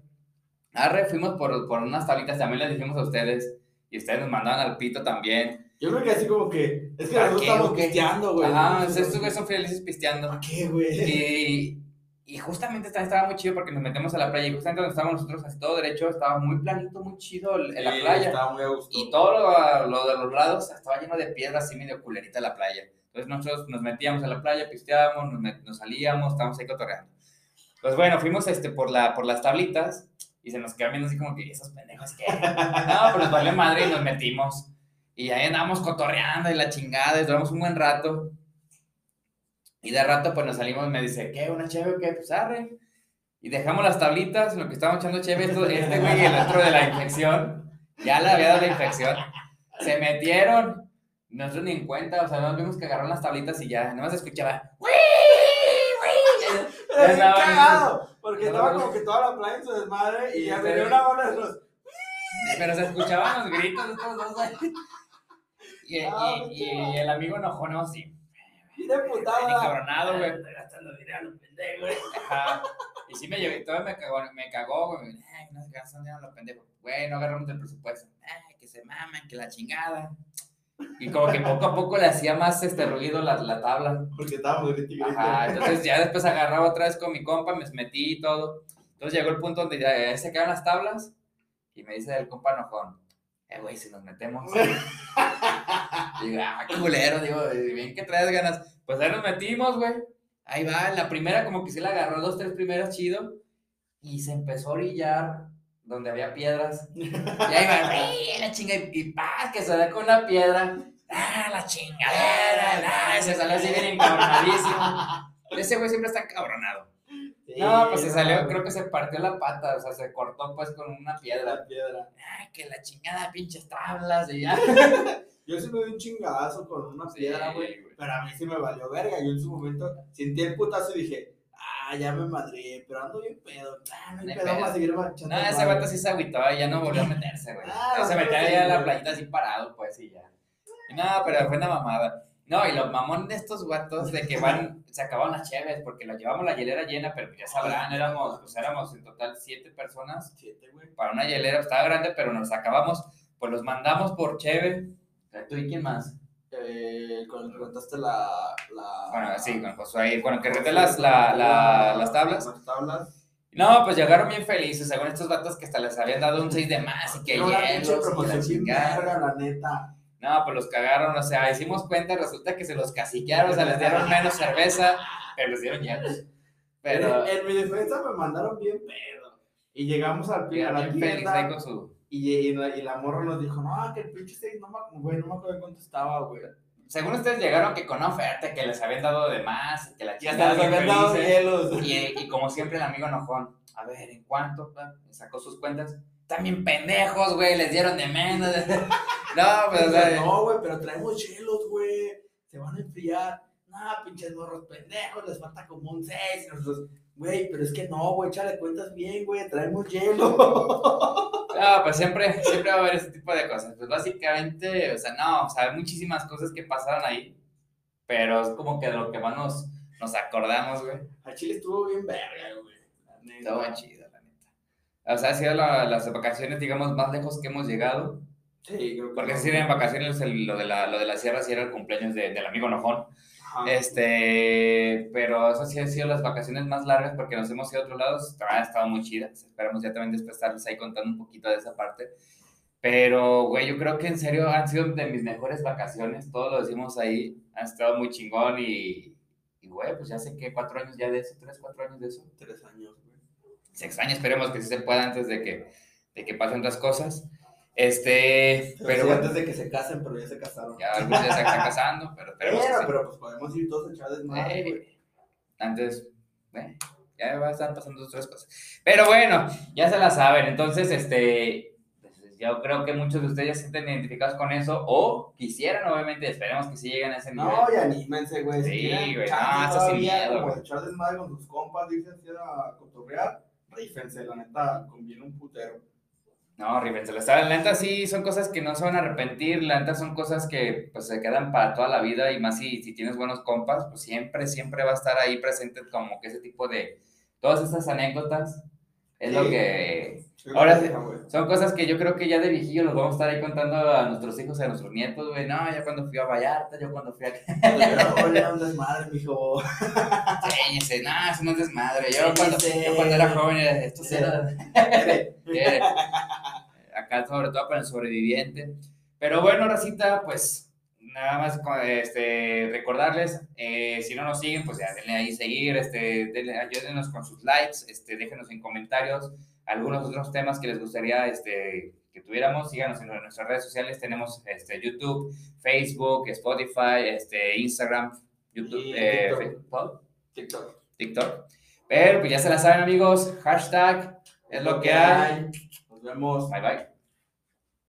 Arre, fuimos por, por unas tablitas, también les dijimos a ustedes, y ustedes nos mandaban al pito también. Yo creo que así como que. Es que nosotros estamos pisteando, güey. Ajá, estos güeyes son felices pisteando. ¿Para qué, güey? Y, y justamente estaba muy chido porque nos metemos a la playa. Y justamente donde estábamos nosotros, así todo derecho, estaba muy planito, muy chido en la playa. Estaba muy a gusto. Y todo lo, lo, de los lados estaba lleno de piedras, así medio culerita la playa. Entonces nosotros nos metíamos a la playa, pisteábamos, nos, nos salíamos, estábamos ahí cotorreando. Pues bueno, fuimos este, por, la, por las tablitas y se nos quedaron viendo así como que, ¿esos pendejos qué? no, pues nos valió madre y nos metimos. Y ahí andamos cotorreando y la chingada, y duramos un buen rato. Y de rato, pues nos salimos me dice, ¿qué? ¿Una chévere o qué? Pues arre. Y dejamos las tablitas en lo que estábamos echando chévere, este güey y el otro de la infección. Ya le había dado la infección. Se metieron. Nosotros ni en cuenta, o sea, nos vimos que agarraron las tablitas y ya, nomás escuchaba, ¡Wii! ¡Wii! Era cagado, porque estaba como que toda la playa en su desmadre y ya venía una bola de los... Pero se escuchaban los gritos de estos dos y, ah, y, y, el amigo enojó, sí. Y de putada. Encabronado, güey. gastando dinero. Ajá. Y sí me llevé, todo me cagó, me cagó, güey. Ay, no se gastan dinero los pendejos. Güey, no agarramos el presupuesto. Ay, que se mamen, que la chingada. Y como que poco a poco le hacía más este ruido la, la tabla. Porque estábamos Ajá, entonces ya después agarraba otra vez con mi compa, me metí y todo. Entonces llegó el punto donde ya se quedan las tablas y me dice el compa enojón, eh, güey, si nos metemos. digo, ah, qué culero, digo, bien que traes ganas. Pues ahí nos metimos, güey. Ahí va, la primera como que se la agarró dos, tres primeras chido. Y se empezó a orillar donde había piedras. Y ahí va, la chinga, y, paz, que se da con una piedra. Ah, la chingadera, ah, se salió así bien encabronadísimo. Ese güey siempre está encabronado no, pues se salió, creo que se partió la pata, o sea, se cortó pues con una piedra. piedra. Ay, que la chingada pinches tablas y ya. Yo sí me di un chingadazo con una piedra, güey, pero a mí sí me valió verga. Yo en su momento sentí el putazo y dije, ah, ya me madré, pero ando bien pedo. Ah, no hay pedo, vamos a seguir marchando. No, ese vato sí se agüitó y ya no volvió a meterse, güey. Ah, se metía ahí a la playita así parado, pues, y ya. Y nada, pero fue una mamada. No, y los mamón de estos guatos de que van, se acabaron las cheves porque la llevamos la hielera llena, pero ya sabrán, éramos, pues éramos en total siete personas. Siete, güey. Para una hielera, estaba grande, pero nos acabamos, pues los mandamos por cheve. ¿Tú y quién más? eh, con el que rentaste la, la... Bueno, sí, con Josué ahí, bueno, que renté las, la, la, las tablas. Las tablas. No, pues llegaron bien felices, según estos vatos que hasta les habían dado un 6 de más y que No, la hielos la verga, la neta. No, pues los cagaron, o sea, hicimos cuenta, resulta que se los caciquearon, o sea, les dieron menos cerveza, pero les dieron hielos. Pero, En, en mi defensa me mandaron bien pedo. Y llegamos al pie, a la tienda con su... y, y, la, y la morra nos dijo, no, que el pinche steak no me, güey, no me acuerdo cuánto estaba, güey. Según ustedes llegaron que con oferta, que les habían dado de más, que la chica nos habían dado hielos. Y, y como siempre el amigo enojón, a ver, ¿en cuánto? Me sacó sus cuentas. También pendejos, güey, les dieron de menos. no, pues, o sea, no, güey, pero traemos hielos, güey. Se van a enfriar. No, pinches morros pendejos, les falta como un 6. Y nosotros, güey, pero es que no, güey, échale cuentas bien, güey, traemos hielo. No, pues siempre, siempre va a haber ese tipo de cosas. Pues básicamente, o sea, no, o sea, hay muchísimas cosas que pasaron ahí, pero es como que de lo que más nos, nos acordamos, güey. Al chile estuvo bien verga, güey. bien chido. O sea, ha sido la- las vacaciones, digamos, más lejos que hemos llegado. Sí, creo que Porque si en vacaciones el- lo, de la, lo de la sierra sí era el cumpleaños de- del amigo enojón. Ajá. Este, pero eso sí han sido las vacaciones más largas porque nos hemos ido a otros lados. Ha estado muy chidas. Esperamos ya también después estarles ahí contando un poquito de esa parte. Pero, güey, yo creo que en serio han sido de mis mejores vacaciones. Todos lo decimos ahí. Han estado muy chingón y, y, güey, pues ya sé que cuatro años ya de eso, tres, cuatro años de eso. Tres años. Se extraña, esperemos que sí se pueda antes de que, de que pasen otras cosas. Este, Pero, pero sí, bueno, antes de que se casen, pero ya se casaron. ya algunos ya se están casando, pero esperemos que Pero, sí. pero pues podemos ir todos desmadre, Ey, güey. antes, eh, ya va a estar pasando otras cosas. Pero bueno, ya se la saben. Entonces, este, pues, yo creo que muchos de ustedes ya se sienten identificados con eso o quisieran, obviamente, esperemos que sí lleguen a ese nivel. No, y anímense, güey. Si Sí, güey, no, eso sin miedo, como echar desmadre con sus compas, dicen así a cotorrear, rífense, la neta, conviene un putero. No, rífenselo. Está- La neta sí son cosas que no se van a arrepentir, la neta son cosas que pues se quedan para toda la vida y más si, si tienes buenos compas, pues siempre, siempre va a estar ahí presente como que ese tipo de, todas estas anécdotas es lo que Ahora sí. Son cosas que yo creo que ya de viejillo los vamos a estar ahí contando a nuestros hijos a nuestros nietos, güey. No, yo cuando fui a Vallarta, yo cuando fui a... Pero, Oye, un desmadre, mijo. No, eso no es desmadre. Yo cuando, yo cuando era joven, era- esto sí era... Acá sobre todo para el sobreviviente. Pero bueno, Racita, pues nada más con- este, recordarles, eh, si no nos siguen, pues ya denle ahí seguir, este, denle, ayúdenos con sus likes, este, déjenos en comentarios algunos otros temas que les gustaría este, que tuviéramos, síganos en nuestras redes sociales, tenemos este, YouTube, Facebook, Spotify, este, Instagram, YouTube, eh, TikTok. TikTok. Pero pues ya se la saben amigos, hashtag es lo que hay. Nos vemos. Bye bye.